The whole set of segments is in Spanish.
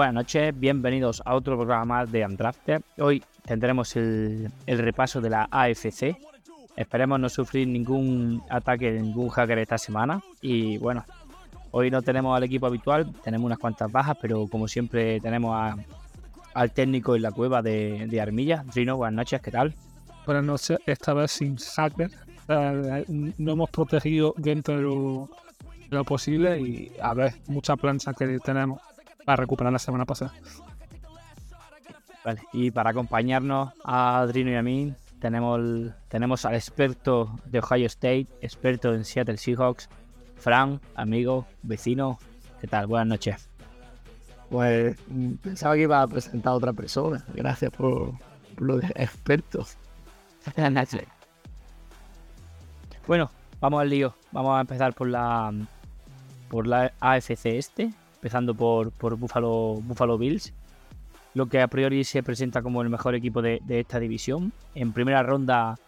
Buenas noches, bienvenidos a otro programa de Undrafted. Hoy tendremos el, repaso de la AFC. Esperemos no sufrir ningún ataque de ningún hacker esta semana. Y bueno, hoy no tenemos al equipo habitual, tenemos unas cuantas bajas, pero como siempre tenemos a- al técnico en la cueva de, de Armilla. Trino, buenas noches, ¿qué tal? Buenas noches, esta vez sin hacker. Eh, no hemos protegido dentro de lo, lo posible y a ver, mucha plancha que tenemos para recuperar la semana pasada. Vale, y para acompañarnos a Drino y a mí, tenemos, el- tenemos al experto de Ohio State, experto en Seattle Seahawks, Fran, amigo, vecino. ¿Qué tal? Buenas noches. Pues mm, pensaba que iba a presentar a otra persona. Gracias por, por lo de experto. Bueno, vamos al lío. Vamos a empezar por la por la AFC este, empezando por, por Buffalo, Buffalo Bills, lo que a priori se presenta como el mejor equipo de, de esta división. En primera ronda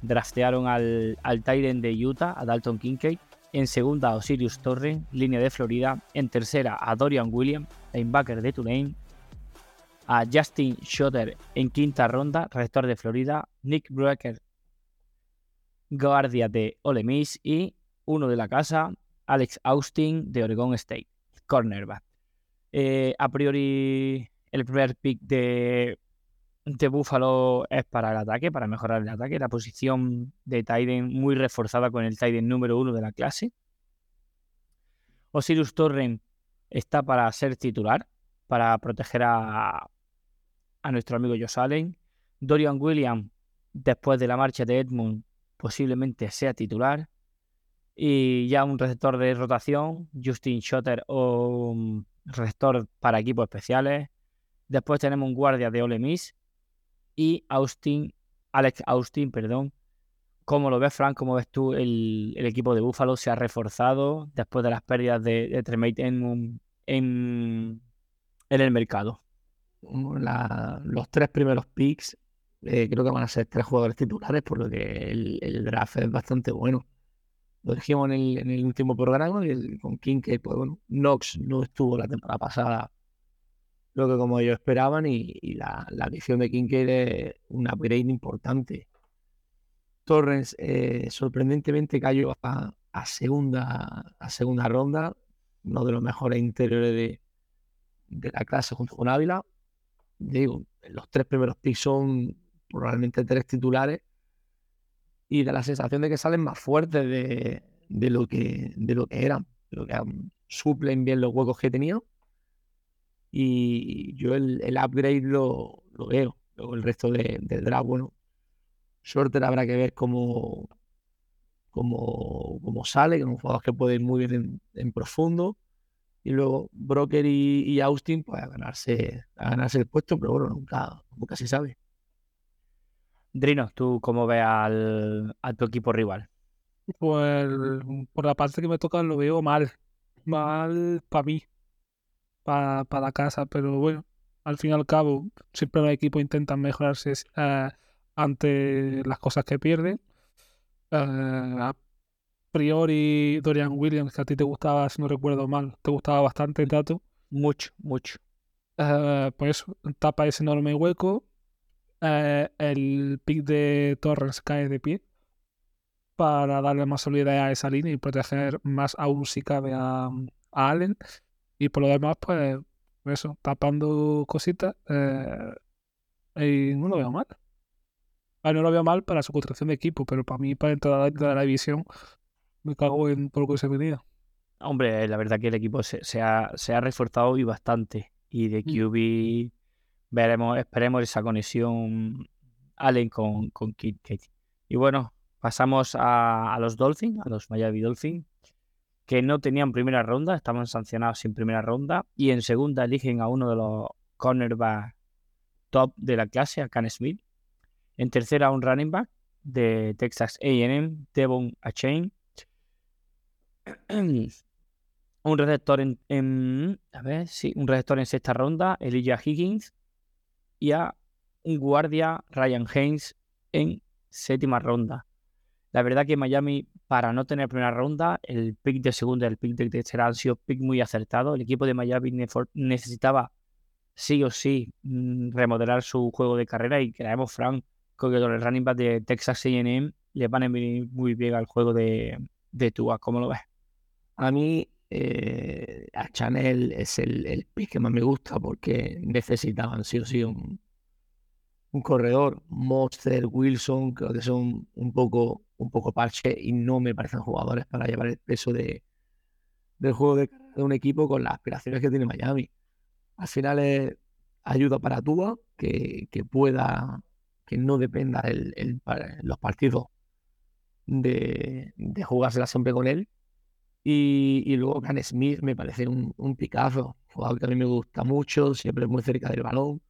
draftearon al, al de Utah, a Dalton Kincaid. En segunda a Osiris Torren, línea de Florida. En tercera a Dorian Williams, linebacker de Tulane. A Justin Schotter en quinta ronda, receptor de Florida. Nick Brecker, guardia de Ole Miss. Y uno de la casa, Alex Austin de Oregon State, cornerback. Eh, a priori, el primer pick de, de Buffalo es para el ataque, para mejorar el ataque. La posición de Tyden muy reforzada con el Tyden número uno de la clase. Osiris Torren está para ser titular, para proteger a, a nuestro amigo Josh Allen. Dorian Williams, después de la marcha de Edmund, posiblemente sea titular. Y ya un receptor de rotación, Justin Schotter o um, receptor para equipos especiales. Después tenemos un guardia de Ole Miss y Austin, Alex Austin, perdón. ¿Cómo lo ves, Frank? ¿Cómo ves tú el, el equipo de Buffalo? ¿Se ha reforzado después de las pérdidas de, de Tremaine en, en, el mercado? Los tres primeros picks eh, creo que van a ser tres jugadores titulares, por lo que el draft es bastante bueno. Lo dijimos en el, en el último programa, con Kincaid, pues bueno, Knox no estuvo la temporada pasada lo que como ellos esperaban y, la, la adición de Kincaid es un upgrade importante. Torrens eh, sorprendentemente cayó a, a segunda, a segunda ronda, uno de los mejores interiores de, de la clase junto con Ávila. Digo, los tres primeros picks son probablemente tres titulares y da la sensación de que salen más fuertes de, de lo, que, de lo que eran, de lo que suplen bien los huecos que tenían. Y yo el, el upgrade lo, lo veo. Luego el resto de- del draft, bueno, Shorter habrá que ver cómo, cómo, cómo sale, que es un jugador que puede ir muy bien en, en profundo. Y luego Broker y, y Austin, pues a ganarse, a ganarse el puesto, pero bueno, nunca, nunca se sabe. Drino, ¿tú cómo ves al, a tu equipo rival? Pues por la parte que me toca lo veo mal. Mal para mí, para la casa, pero bueno, al fin y al cabo, siempre los equipos intentan mejorarse eh, ante las cosas que pierden. Eh, a priori, Dorian Williams, que a ti te gustaba, si no recuerdo mal, te gustaba bastante el dato. Mucho, mucho. Eh, pues tapa ese enorme hueco. Eh, el pick de Torres cae de pie para darle más solidez a esa línea y proteger más aún si cabe a, a Allen. Y por lo demás, pues eso, tapando cositas. eh, y no lo veo mal. Ah, no lo veo mal para su construcción de equipo, pero para mí, para entrar dentro de la división, me cago en por lo que se venía. Hombre, la verdad que el equipo se, se ha, se ha reforzado y bastante. Y de QB veremos, esperemos esa conexión Allen con, con Kid Kate. Y bueno, pasamos a, a los Dolphins, a los Miami Dolphins, que no tenían primera ronda, estaban sancionados sin primera ronda. Y en segunda eligen a uno de los cornerbacks top de la clase, a Can Smith. En tercera, un running back de Texas AM, Devon Achain. un receptor en, en- a ver, sí, un receptor en sexta ronda, Elijah Higgins. Y un guardia, Ryan Haynes, en séptima ronda. La verdad que Miami, para no tener primera ronda, el pick de segunda y el pick de tercera han sido pick muy acertados. El equipo de Miami necesitaba sí o sí mm, remodelar su juego de carrera y creemos, Frank, que con el running back de Texas A&M le van a venir muy bien al juego de, de Tua. ¿Cómo lo ves? A mí, eh, a Chanel es el, el pick que más me gusta porque necesitaban sí o sí un, un corredor. Monster, Wilson, creo que son un poco, un poco parche y no me parecen jugadores para llevar el peso de, del juego de, de un equipo con las aspiraciones que tiene Miami. Al final es ayuda para Tua, que, que pueda, que no dependa el, el los partidos de, de jugársela siempre con él. Y, y luego Can Smith me parece un, un picazo, jugador que a mí me gusta mucho, siempre muy cerca del balón.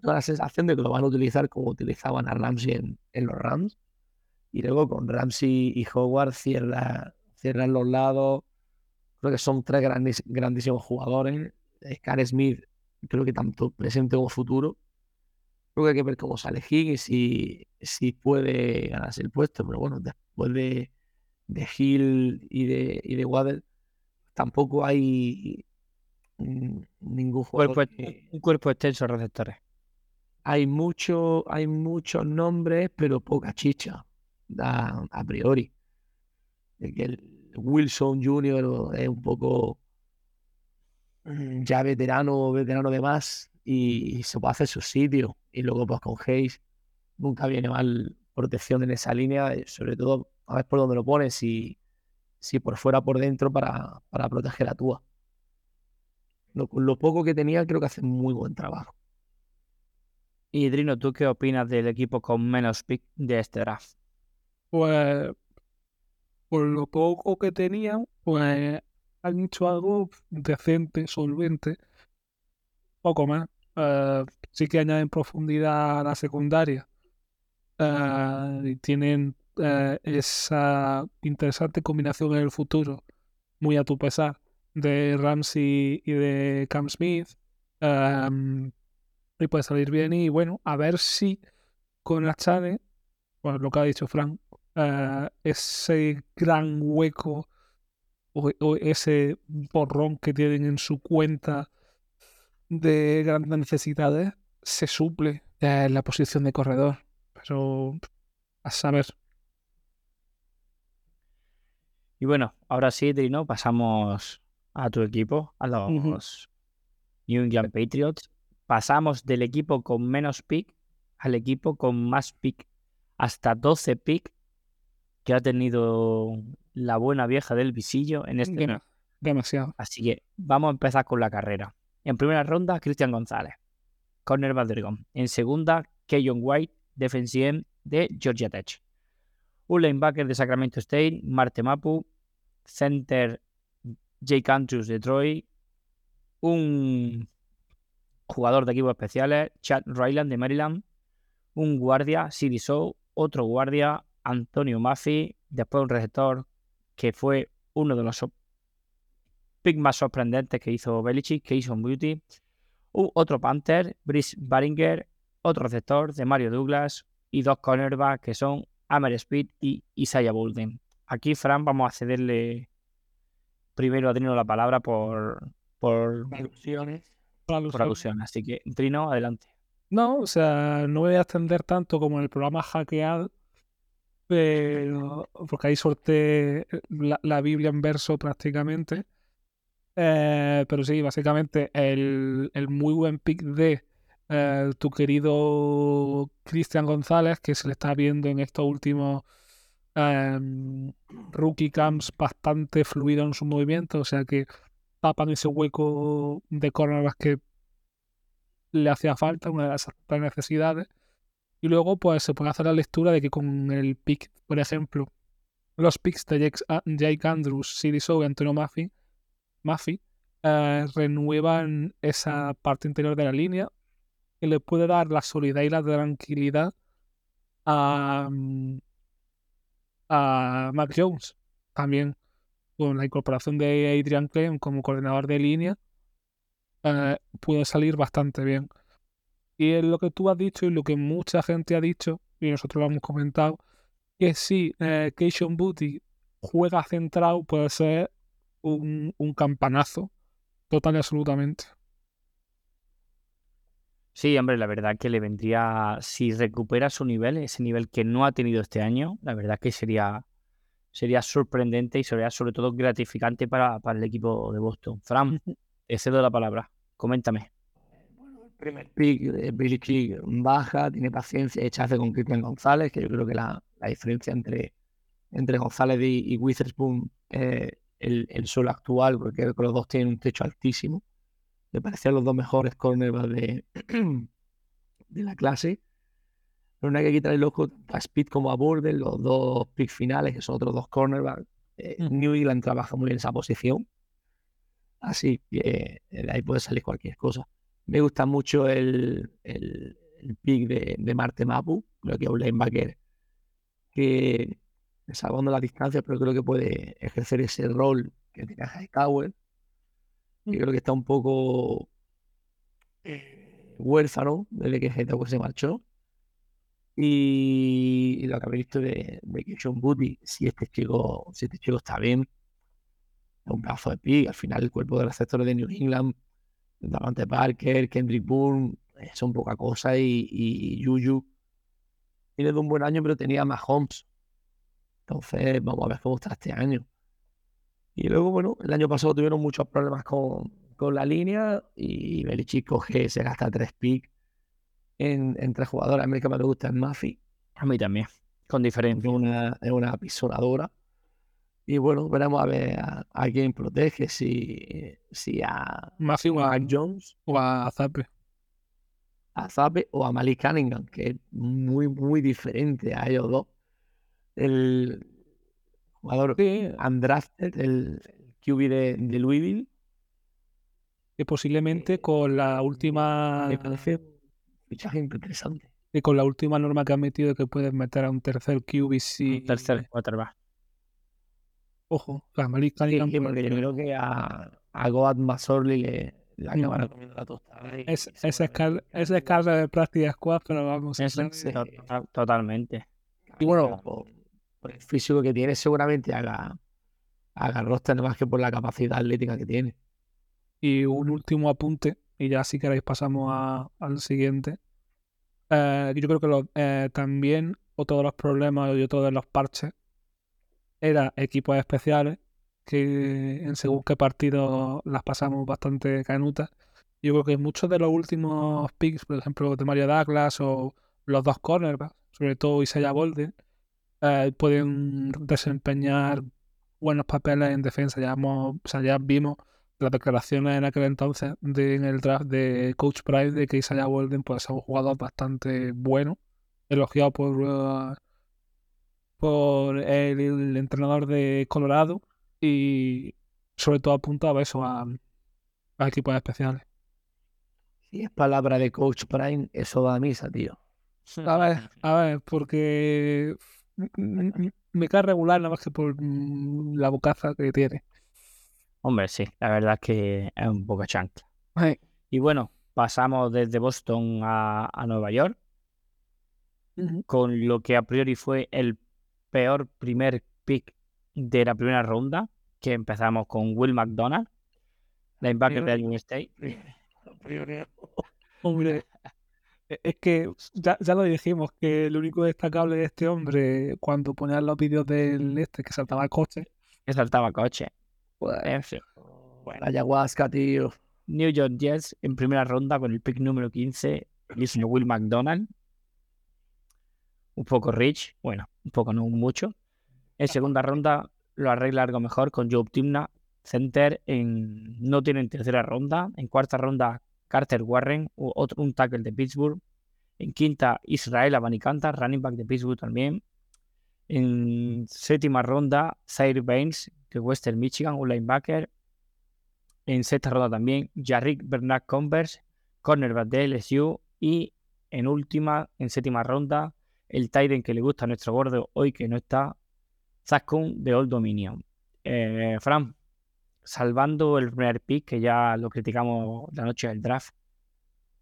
Tengo la sensación de que lo van a utilizar como utilizaban a Ramsey en, en los Rams. Y luego con Ramsey y Howard cierra, cierran los lados. Creo que son tres grandis- grandísimos jugadores. Can Smith, creo que tanto presente como futuro. Creo que hay que ver cómo sale Higgins y si puede ganarse el puesto. Pero bueno, después de, de Hill y de, y de Waddle, tampoco hay ningún jugador Cuerpo- que- un cuerpo extenso de receptores. hay mucho, hay muchos nombres, pero poca chicha a, a priori. El Wilson Jr. es un poco mm, ya veterano, veterano de más y, y se puede hacer su sitio. Y luego pues con Hayes nunca viene mal protección en esa línea, eh, sobre todo a ver por dónde lo pones, si, si por fuera o por dentro para, para proteger a Tua. Lo, lo poco que tenía creo que hace muy buen trabajo. Y Drino, ¿tú qué opinas del equipo con menos pick de este draft? Pues por lo poco que tenían, pues han hecho algo decente, solvente, poco más. Eh, sí que añaden profundidad a la secundaria eh, y tienen eh, esa interesante combinación en el futuro, muy a tu pesar, de Ramsey y de Cam Smith. em, y puede salir bien y bueno, a ver si con la Chane, pues lo que ha dicho Frank, eh, ese gran hueco o, o ese borrón que tienen en su cuenta de grandes necesidades se suple eh, en la posición de corredor. Pero a saber. Y bueno, ahora sí, Drino, pasamos a tu equipo, a los. New England Patriots. Pasamos del equipo con menos pick al equipo con más pick, hasta 12 pick que ha tenido la buena vieja del visillo en este Dema- demasiado. Así que vamos a empezar con la carrera. En primera ronda, Cristian González, cornerback de Oregon. En segunda, Keyon White, defensive de Georgia Tech. Un linebacker de Sacramento State, Marte Mapu. Center, Jake Andrews, Detroit. Un jugador de equipos especiales, Chad Ryland de Maryland. Un guardia, CD Shaw. Otro guardia, Antonio Maffi. Después un receptor que fue uno de los sor- pick más sorprendentes que hizo Belichick, que hizo Beauty. Otro Panther, Brice Baringer. Otro receptor de Mario Douglas. Y dos cornerbacks que son Amer Speed y Isaiah Bolden. Aquí, Fran, vamos a cederle primero a Trino la palabra por, por, Alusiones. por alusión. Así que, Trino, adelante. No, o sea, no me voy a extender tanto como en el programa Hackeado, pero porque ahí sorteé la, la Biblia en verso prácticamente. Eh, pero sí, básicamente el, el muy buen pick de eh, tu querido Cristian González, que se le está viendo en estos últimos Em, rookie camps bastante fluido en su movimiento, o sea que tapan ese hueco de cornerbacks que le hacía falta, una de las necesidades. Y luego, pues se puede hacer la lectura de que con el pick, por ejemplo, los picks de Jake, Andrews, CD Shaw y Antonio Maffi, Maffi eh, renuevan esa parte interior de la línea y le puede dar la solidez y la tranquilidad a, mm, a Mac Jones. También con la incorporación de Adrian Clem como coordinador de línea, eh, puede salir bastante bien. Y es lo que tú has dicho y lo que mucha gente ha dicho, y nosotros lo hemos comentado, que si eh, Keishon Booty juega centrado, puede ser un, un campanazo, total y absolutamente. Sí, hombre, la verdad que le vendría, si recupera su nivel, ese nivel que no ha tenido este año, la verdad que sería, sería sorprendente y sería sobre todo gratificante para, para el equipo de Boston. Fran, te cedo la palabra, coméntame. primer pick, eh, Billy Kick baja, tiene paciencia, echace con Cristian González, que yo creo que la, la diferencia entre, entre González y, y Witherspoon es el, el solo actual, porque creo que los dos tienen un techo altísimo. Me parecían los dos mejores cornerbacks de, de la clase. Pero no hay que quitar el ojo a Speed como a Borden, los dos picks finales, que son otros dos cornerbacks. Eh, Mm. New England trabaja muy bien esa posición. Así que eh, de ahí puede salir cualquier cosa. Me gusta mucho el, el, el pick de, de Marte Mapu. Creo que es un linebacker que, salvando la distancia, pero creo que puede ejercer ese rol que tiene Hightower. Yo creo que está un poco eh, huérfano desde que Hightower se marchó. Y, y lo que habéis visto de, de que Booty, si este chico, si este chico está bien, es un pedazo de pick. Al final, el cuerpo de receptores de New England Davante Parker, Kendrick Bourne, eh, son poca cosa y, y, y Juju tiene de un buen año, pero tenía más homes. Entonces, vamos a ver cómo está este año. Y luego, bueno, el año pasado tuvieron muchos problemas con, con la línea y Belichick coge, se gasta tres picks en, en tres jugadores. A mí que me gusta es Murphy, A mí también, con es diferencia. una, es una pisonadora. Y bueno, veremos a ver a, a quién protege, si, si a Matthew a, Mac Jones o a Zappe. a Zappe o a Malik Cunningham, que es muy, muy diferente a ellos dos. El jugador Sí, undrafted, el QB de, de Louisville, que posiblemente con la última me parece un fichaje interesante. y con la última norma que han metido que puedes meter a un tercer QB si Un tercer quarterback. ojo, a Malik Sí, sí, porque yo creo que a, a Goat Masorli le, le No. acabará comiendo la tostada. es, ese es seguramente car- ese es carga de práctica squad, pero vamos a Eso, to- totalmente. Y bueno, el físico que tiene, seguramente haga, haga roster más que por la capacidad atlética que tiene. Y un último apunte, y ya si queréis pasamos al siguiente. Eh, yo creo que eh, también otro de los problemas y otro de los parches era equipos especiales, que en según qué partido las pasamos bastante canutas. Yo creo que muchos de los últimos picks, por ejemplo, de Mario Douglas o los dos cornerbacks, sobre todo Isaiah Bolden, eh, pueden desempeñar buenos papeles en defensa. Ya, hemos- o sea, ya vimos las declaraciones en aquel entonces de, en el draft de Coach Price de que Isaiah Bolden pues, es un jugador bastante bueno, elogiado por, eh, por el, el entrenador de Colorado y sobre todo apuntaba eso a, a equipos especiales. Si es palabra de Coach Prime, eso va a misa, tío. A ver, a ver, porque me cae regular nada más que por mm, la bocaza que tiene. Hombre, sí, la verdad es que es un poco chancla. Y bueno, pasamos desde Boston a, a Nueva York con lo que a priori fue el peor primer pick de la primera ronda, que empezamos con Will McDonald, linebacker de Iowa State. Hombre, e- es que ya, ya lo dijimos, que lo único destacable de este hombre, cuando ponían los vídeos del este que saltaba el coche, que saltaba coche. Pues, En fin. la ayahuasca, tío. New York Jets en primera ronda con el pick número 15, el Will McDonald. Un poco rich, bueno, un poco no mucho. En segunda ronda lo arregla algo mejor con Joe Timna, center. En, no tiene en tercera ronda. En cuarta ronda, Carter Warren, un tackle de Pittsburgh. En quinta, Israel Abanicanta, running back de Pittsburgh también. En séptima ronda, Zaire Baines, de Western Michigan, un linebacker. En sexta ronda también, Jarrick Bernard Converse, cornerback de LSU. Y en última, en séptima ronda, el Titan que le gusta a nuestro gordo hoy que no está, Zaskun de Old Dominion. Eh, Fran, salvando el primer pick, que ya lo criticamos la noche del draft,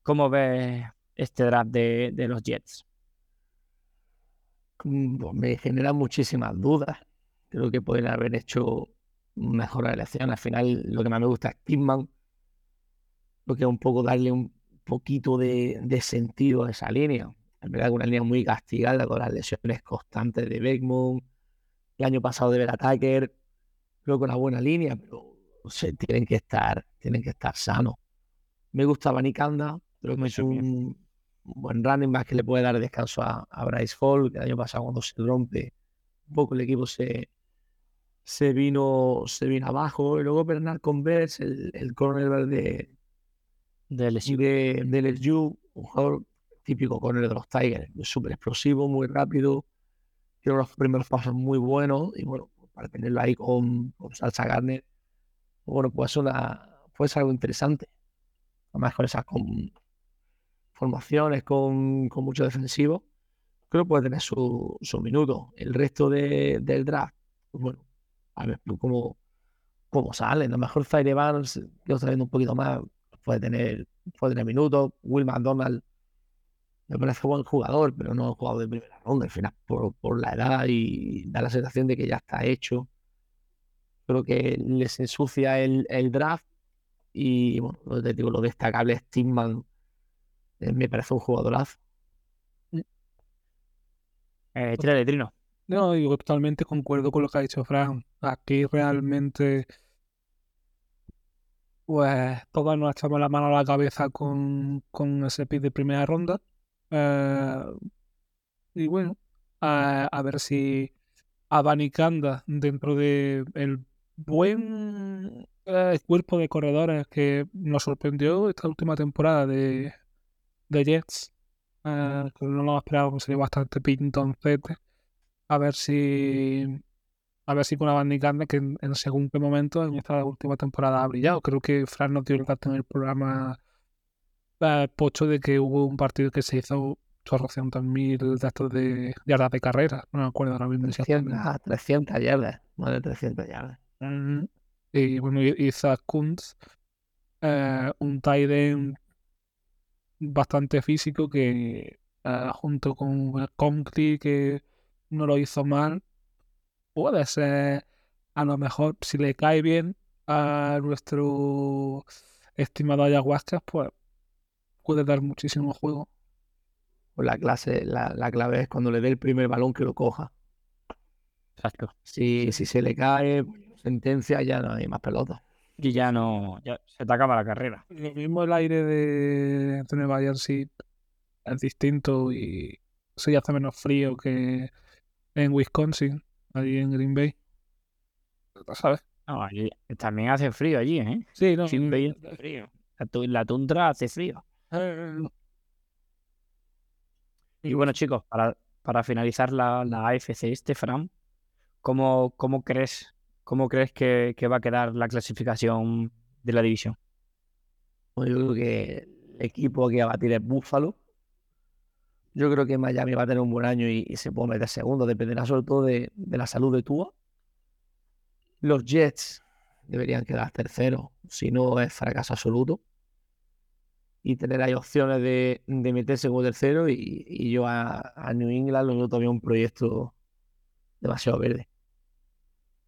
¿cómo ves este draft de, de los Jets? Pues me genera muchísimas dudas. Creo que pueden haber hecho mejor elección. Al final, lo que más me gusta es Kidman. Lo que es un poco darle un poquito de, sentido a esa línea. Es verdad que una línea muy castigada con las lesiones constantes de Beckman. El año pasado de Tucker. Creo que una buena línea, pero tienen que estar, tienen que estar sanos. Me gusta Vanicanda. Creo que es un, un buen running back que le puede dar descanso a, a Bryce Hall, que el año pasado cuando se rompe un poco el equipo se, se vino se vino abajo. Y luego Bernard Converse, el, el cornerback de, De LSU. de, de LSU, un jugador típico corner de los Tigers, súper explosivo, muy rápido, tiene unos primeros pasos muy buenos y bueno, para tenerlo ahí con, con Salsa Garner, bueno, pues una, puede ser algo interesante. Además con esas formaciones, con, mucho defensivo, creo que puede tener su, su minuto. El resto de- del draft, pues bueno, a ver cómo, cómo salen. A lo mejor Zaire Barnes, lo está viendo un poquito más, puede tener, puede tener minutos. Will McDonald me parece buen jugador, pero no ha jugado de primera ronda, al final, por la edad y da la sensación de que ya está hecho. Creo que les ensucia el, el draft y, bueno, lo, te digo, lo destacable es Timman. eh, me parece un jugadorazo. Eh, tírale, Trino. No, digo, totalmente concuerdo con lo que ha dicho Fran. Aquí realmente, pues, todos nos echamos la mano a la cabeza con, con ese pick de primera ronda. Eh, y bueno, a, a ver si abanicanda dentro de el buen eh, cuerpo de corredores que nos sorprendió esta última temporada de, de Jets. eh, que no lo esperábamos, sería bastante pintoncete a ver si a ver si con Abanicanda que en, en según qué momento en esta última temporada ha brillado. Creo que Fran nos dio el dato en el programa eh, Pocho de que hubo un partido que se hizo chorrocientos mil de yardas de carrera. No me acuerdo ahora mismo. 300, exactamente. ah, 300 yardas, más de 300 yardas. Y bueno, Zach Kuntz, eh, un tight end bastante físico que eh, junto con Conklin que no lo hizo mal, puede ser a lo mejor si le cae bien a nuestro estimado ayahuasca, pues puede dar muchísimo juego. Pues la, clase, la, la clave es cuando le dé el primer balón que lo coja. Exacto. Si, si se le cae, pues, sentencia, ya no hay más pelota. Y ya no, ya se te acaba la carrera. Lo mismo el aire de, Nueva Jersey es distinto y se hace menos frío que en Wisconsin, allí en Green Bay. ¿Sabes? No, allí- también hace frío allí, ¿eh? Sí, no. Green Bay hace frío. La tundra hace frío. eh, Y bueno, chicos, para, para finalizar la, la AFC este, Fran, ¿cómo, cómo crees, cómo crees que, va a quedar la clasificación de la división? Pues yo creo que el equipo que va a batir es Buffalo. Yo creo que Miami va a tener un buen año y, se puede meter segundo, dependerá sobre todo de, la salud de Tua. Los Jets deberían quedar terceros, si no es fracaso absoluto. Y tener ahí opciones de, de meterse como tercero y, yo a, a New England lo veo todavía un proyecto demasiado verde.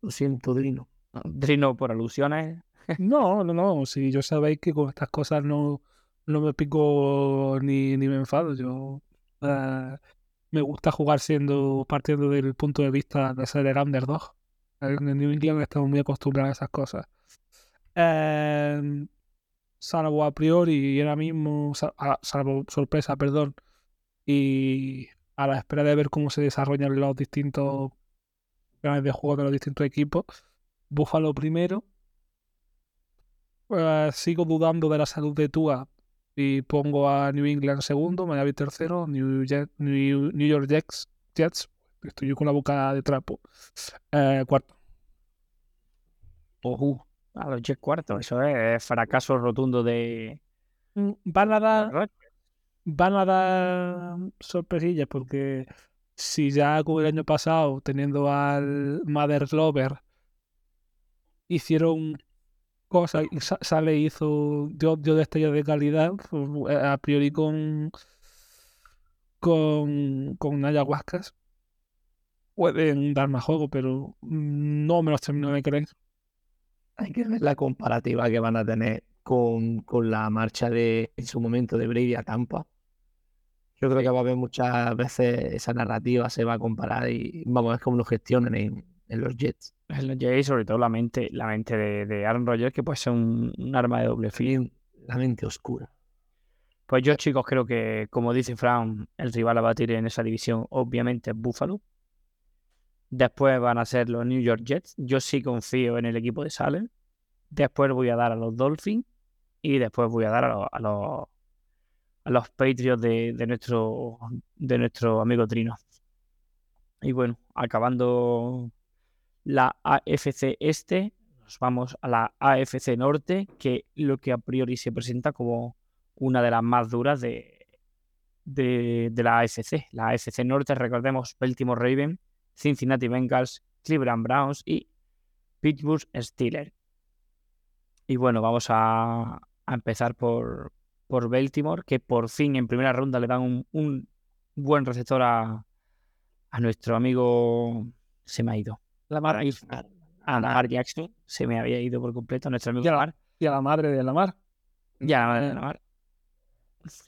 Lo siento, Drino. Trino, por alusiones, No, no, no. Si yo sabéis que con estas cosas no, no me pico ni, ni me enfado. Yo eh, me gusta jugar siendo partiendo del punto de vista de ser el underdog. En el New England estamos muy acostumbrados a esas cosas. Eh, salvo a priori y ahora mismo, sa- a- salvo sorpresa, perdón, y a la espera de ver cómo se desarrollan los distintos planes de juego de los distintos equipos. Buffalo primero. Eh, sigo dudando de la salud de Tua y pongo a New England segundo, Miami tercero, New, Jet- New, New York Jets, Jets, estoy yo con la boca de trapo, eh, cuarto. Ojú, a los Jets cuartos. Eso es fracaso rotundo de. Mm, Van a dar, van a dar sorpresillas porque si ya como el año pasado, teniendo al Mother Lover, hicieron cosas sale hizo dio, dio destellos de calidad, pues, a priori con con, con ayahuascas pueden dar más juego, pero no me los termino de creer. Hay que ver la comparativa que van a tener con, con la marcha de, en su momento, de Brady a Tampa. Yo creo que va a haber muchas veces esa narrativa se va a comparar y vamos a ver cómo lo gestionan en, en los Jets. En los Jets, sobre todo la mente, la mente de, de Aaron Rodgers, que puede ser un, un arma de doble filo. La mente oscura. Pues yo, chicos, creo que, como dice Fran, el rival a batir en esa división, obviamente, es Buffalo. Después van a ser los New York Jets. Yo sí confío en el equipo de Salem. Después voy a dar a los Dolphins. Y después voy a dar a los, a los, a los Patriots de, nuestro, de nuestro amigo Trino. Y bueno, acabando la AFC Este, nos vamos a la AFC Norte, que lo que a priori se presenta como una de las más duras de, de, la AFC. La AFC Norte, recordemos, Baltimore Ravens, Cincinnati Bengals, Cleveland Browns y Pittsburgh Steelers. Y bueno, vamos a, a empezar por, por Baltimore, que por fin en primera ronda le dan un, un buen receptor a, a nuestro amigo. Se me ha ido. Lamar, A Lamar Jackson. Se me había ido por completo. Nuestro amigo. Lamar. y a la madre de Lamar. Ya, la madre de. Lamar.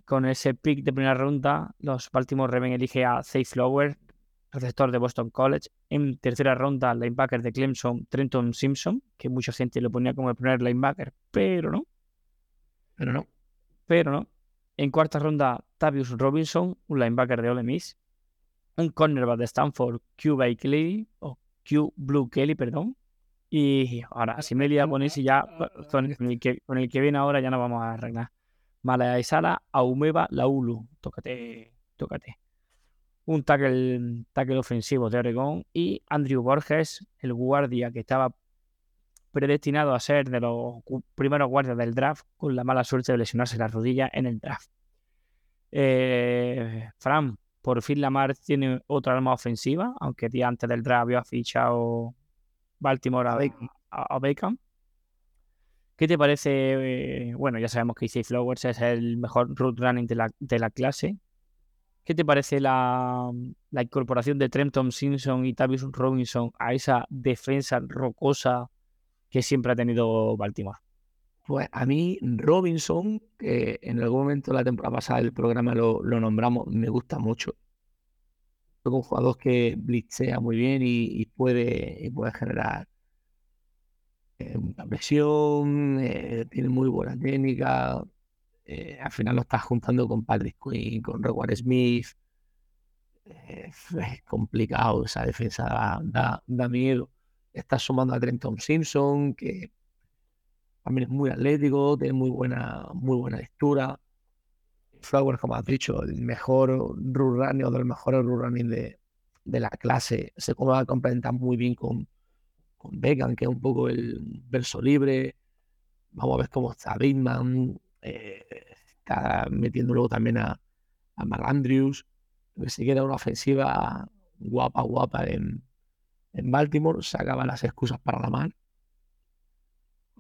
Con ese pick de primera ronda, los Baltimore Ravens elige a Zay Flower, receptor de Boston College. En tercera ronda, linebacker de Clemson, Trenton Simpson, que mucha gente lo ponía como el primer linebacker, pero no, Pero no. Pero no. En cuarta ronda, Tavius Robinson, un linebacker de Ole Miss. Un cornerback de Stanford, Q. Kelly, o Q. Blue Kelly, perdón. Y ahora, si me liado con ese ya, con el, que, con el que viene ahora ya no vamos a arreglar. Malaya Isala, Aumeba, Laulu. Tócate, tócate. Un tackle, tackle ofensivo de Oregón. Y Andrew Borges, el guardia que estaba predestinado a ser de los primeros guardias del draft, con la mala suerte de lesionarse la rodilla en el draft. Eh, Fran, por fin Lamar tiene otra arma ofensiva, aunque día antes del draft había fichado Baltimore a, Beckham. ¿Qué te parece? eh, bueno, ya sabemos que Isaiah Flowers es el mejor route running de la, de la clase. ¿Qué te parece la, la incorporación de Trenton Simpson y Tavis Robinson a esa defensa rocosa que siempre ha tenido Baltimore? Pues a mí Robinson, que en algún momento la temporada pasada del programa lo, nombramos, me gusta mucho. Es un jugador que blitzea muy bien y, puede, y puede generar eh, presión, eh, tiene muy buena técnica. eh, al final lo estás juntando con Patrick Quinn, con Rowan Smith. eh, es complicado, esa defensa da miedo. Estás sumando a Trenton Simpson, que también es muy atlético, tiene muy buena, muy buena lectura. Flowers, como has dicho, el mejor run o de los mejores run de, de la clase. Se va a complementar muy bien con, con Beckham, que es un poco el verso libre. Vamos a ver cómo está Bigman. eh, está metiendo luego también a, a Mark Andrews. Que se queda una ofensiva guapa, guapa en, en Baltimore. Se acaban las excusas para la mar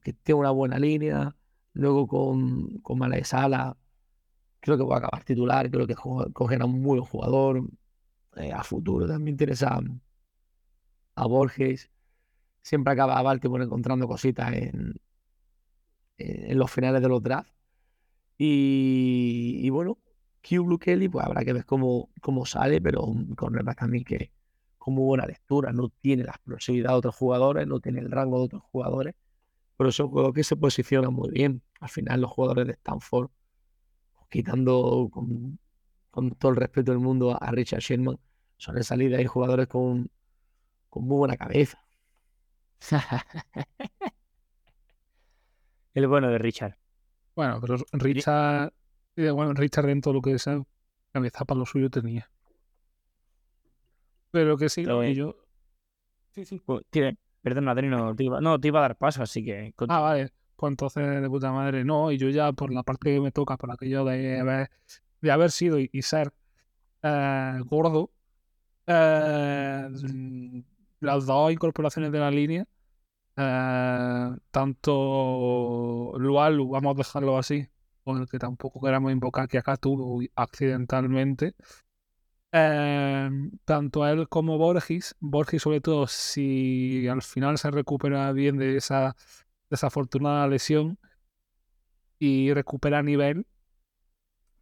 que tiene una buena línea. Luego con, con Malay Sala, creo que va a acabar titular. Creo que cogen a un buen jugador. eh, a futuro también tienes a, Borges. Siempre acaba Baltimore encontrando cositas en, en, los finales de los drafts. Y, y bueno, Q Blue Kelly, pues habrá que ver cómo, cómo sale, pero un cornerback también que con muy buena lectura, no tiene la explosividad de otros jugadores, no tiene el rango de otros jugadores pero es un juego que se posiciona muy bien. Al final los jugadores de Stanford, quitando con, con todo el respeto del mundo a, a Richard Sherman, son en salida hay jugadores con, con muy buena cabeza. El bueno de Richard. Bueno, pero Richard, eh, bueno, Richard dentro de lo que sea, cabeza para lo suyo tenía. Pero que sí, Lo que es. yo. Sí, sí. Pues, tiene- Perdona, Dani, no te, iba, no, te iba a dar paso, así que... Ah, vale. Pues entonces, de puta madre, no. Y yo ya, por la parte que me toca, por aquello de haber, de haber sido y, y ser eh, gordo, eh, las dos incorporaciones de la línea, eh, tanto Lualu, vamos a dejarlo así, porque tampoco queramos invocar que acá tuvo accidentalmente. Eh, tanto a él como Borges, Borges sobre todo, si al final se recupera bien de esa desafortunada lesión y recupera nivel,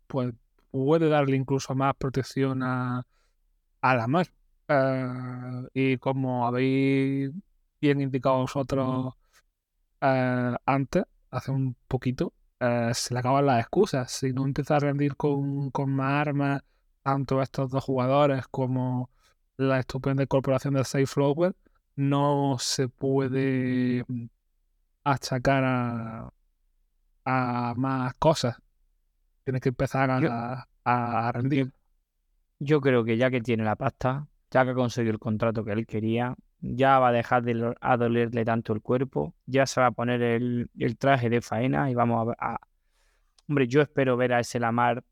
pues puede darle incluso más protección a, a la mar. Eh, y como habéis bien indicado vosotros eh, antes, hace un poquito, eh, se le acaban las excusas. Si no empieza a rendir con, con más armas, tanto estos dos jugadores como la estupenda incorporación del Safe Flower, no se puede achacar a, a más cosas. Tienes que empezar a, Yo- a- a rendir. Yo creo que ya que tiene la pasta, ya que ha conseguido el contrato que él quería, ya va a dejar de a dolerle tanto el cuerpo, ya se va a poner el, el traje de faena y vamos a, a- Hombre, yo espero ver a ese Lamar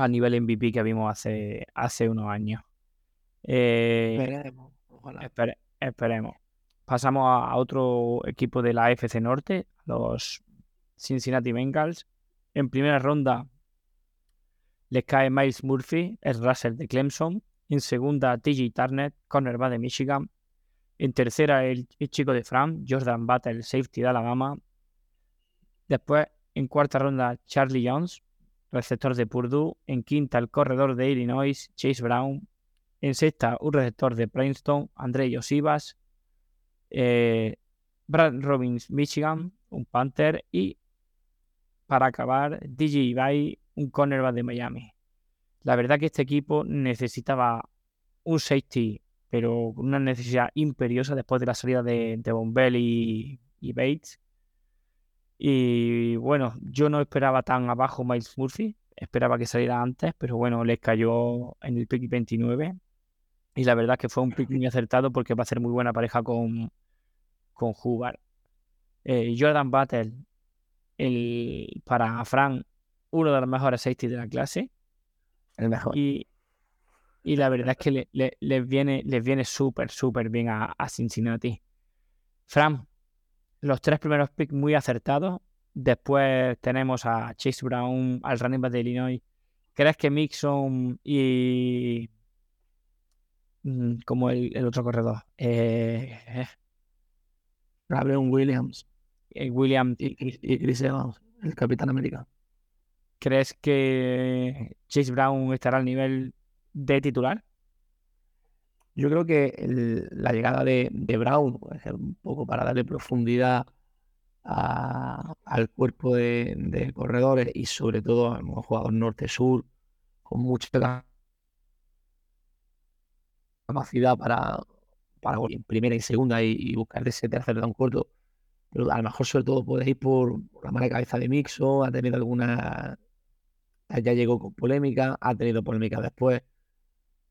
a nivel MVP que vimos hace, hace unos años. Eh, Veremos, ojalá. espere- esperemos. Pasamos a, a otro equipo de la AFC Norte, los Cincinnati Bengals. En primera ronda les cae Miles Murphy, el Russell de Clemson. En segunda, TJ Turner, cornerback de Michigan. En tercera, el, el chico de Fran, Jordan Battle, safety de Alabama. Después, en cuarta ronda, Charlie Jones, receptor de Purdue. En quinta, el corredor de Illinois, Chase Brown. En sexta, un receptor de Princeton, André Josivas. Eh, Brad Robbins, Michigan, un Panther. Y para acabar, DJ Ibai, un cornerback de Miami. La verdad que este equipo necesitaba un safety, pero una necesidad imperiosa después de la salida de, de Von Bell y, y Bates. Y bueno, yo no esperaba tan abajo Miles Murphy, esperaba que saliera antes, pero bueno, les cayó en el pick 29. Y la verdad que fue un pick muy acertado porque va a ser muy buena pareja con, con Hubbard. Eh, Jordan Battle, el, para Fran, uno de los mejores safety de la clase. El mejor. Y, y la verdad es que le- le- les viene, les viene súper, súper bien a, a Cincinnati. Fran, los tres primeros picks muy acertados. Después tenemos a Chase Brown, al running back de Illinois. ¿Crees que Mixon y. mm, como el, el otro corredor? Eh, eh, Gabriel Williams eh, William, y, y Chris Evans, el Capitán América. ¿crees que Chase Brown estará al nivel de titular? Yo creo que el- la llegada de, de Brown un poco para darle profundidad al cuerpo de, corredores y sobre todo a un jugador norte-sur con mucha ca- capacidad para, para en primera y segunda y, y buscar ese tercer down corto. Pero a lo mejor sobre todo puede ir por, por la mala cabeza de Mixo, ha tenido alguna... Ya llegó con polémica, ha tenido polémica después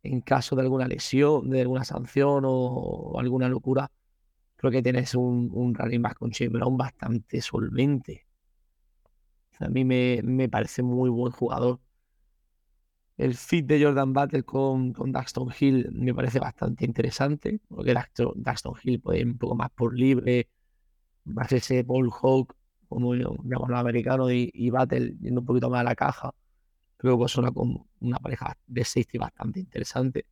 en caso de alguna lesión, de alguna sanción o, alguna locura, creo que tienes un, un running back con Chase Brown bastante solvente. A mí me, me parece muy buen jugador. El fit de Jordan Battle con, con Daxton Hill me parece bastante interesante, porque Daxton, Hill puede ir un poco más por libre, más ese ball hawk, como llamamos y, y Battle yendo un poquito más a la caja. Creo que suena como una pareja de safety bastante interesante.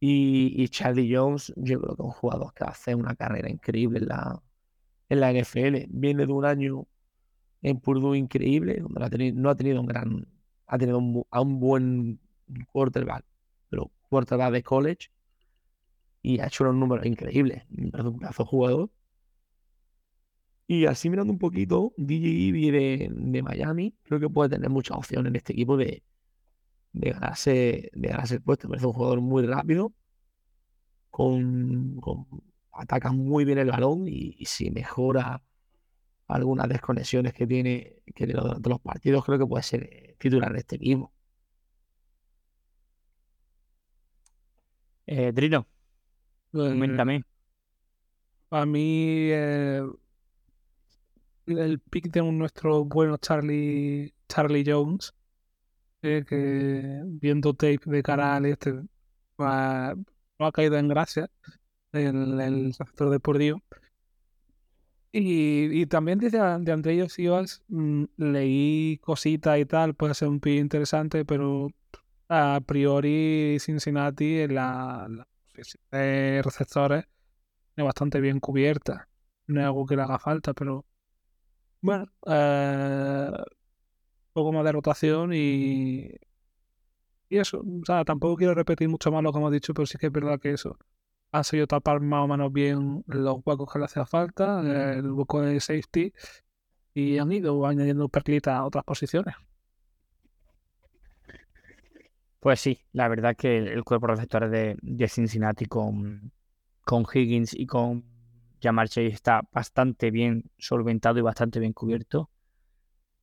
Y, Charlie Jones, yo creo que es un jugador que hace una carrera increíble en la, en la NFL. Viene de un año en Purdue increíble, donde no ha tenido, un gran, ha tenido un a un buen quarterback, pero quarterback de college, y ha hecho unos números increíbles. Me parece un pedazo de jugador. Y así mirando un poquito, DJ Ivy de, de Miami, creo que puede tener muchas opciones en este equipo de, de ganarse, de ganarse el puesto. Parece un jugador muy rápido con, con- ataca muy bien el balón y, y si mejora algunas desconexiones que tiene que de los, de los partidos, creo que puede ser eh, titular de este equipo. Eh, Drino, Eh, coméntame. A mí, eh, el pick de un- nuestro bueno Charlie, Charlie Jones, eh, que viendo tape de cara al este, va- no ha caído en gracia el, el sector deportivo. Y, y también desde de entre ellos Ivas leí cositas y tal, puede ser un pick interesante, pero a priori Cincinnati en la, la de receptores es bastante bien cubierta. No es algo que le haga falta, pero bueno, eh, un poco más de rotación y, y eso. O sea, tampoco quiero repetir mucho más lo que hemos dicho, pero sí que es verdad que eso. Han sabido tapar más o menos bien los huecos que le hacía falta, el hueco de safety, y han ido añadiendo perlitas a otras posiciones. Pues sí, la verdad que el, cuerpo de receptores de, de Cincinnati con, con Higgins y con Jamar Chase está bastante bien solventado y bastante bien cubierto.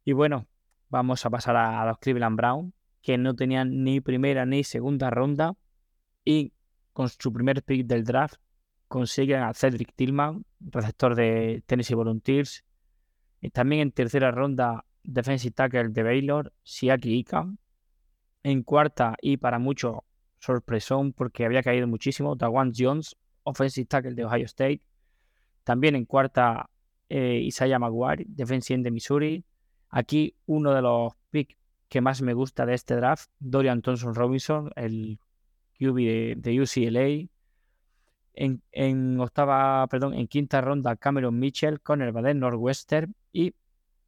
Y bueno, vamos a pasar a, los Cleveland Browns, que no tenían ni primera ni segunda ronda y con su primer pick del draft consiguen a Cedric Tillman, receptor de Tennessee Volunteers. Y también en tercera ronda, defensive tackle de Baylor, Siaki Ika. En cuarta, y para muchos, sorpresón porque había caído muchísimo, Dawan Jones, offensive tackle de Ohio State. También en cuarta, eh, Isaiah Maguire, defensive de Missouri. Aquí uno de los picks que más me gusta de este draft, Dorian Thompson Robinson, el QB de, UCLA. En, en octava, perdón, en quinta ronda, Cameron Mitchell, cornerback de Northwestern y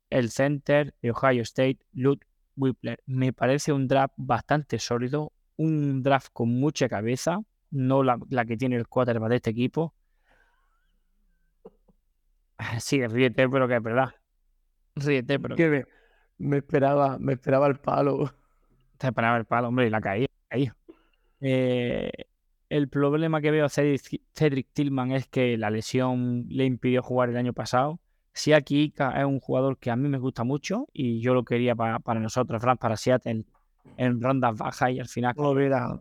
el center de Ohio State, Luke Whippler. Me parece un draft bastante sólido, un draft con mucha cabeza, no la, la que tiene el quarterback de este equipo. Sí, ríete, pero que es verdad. Ríete, pero que me, me esperaba, me esperaba el palo. te paraba el palo, hombre, y la caí. caí. Eh, el problema que veo a Cedric, Cedric Tillman es que la lesión le impidió jugar el año pasado. Si aquí Ika es un jugador que a mí me gusta mucho y yo lo quería para, para nosotros, Fran, para Seattle en rondas bajas y al final No, mira,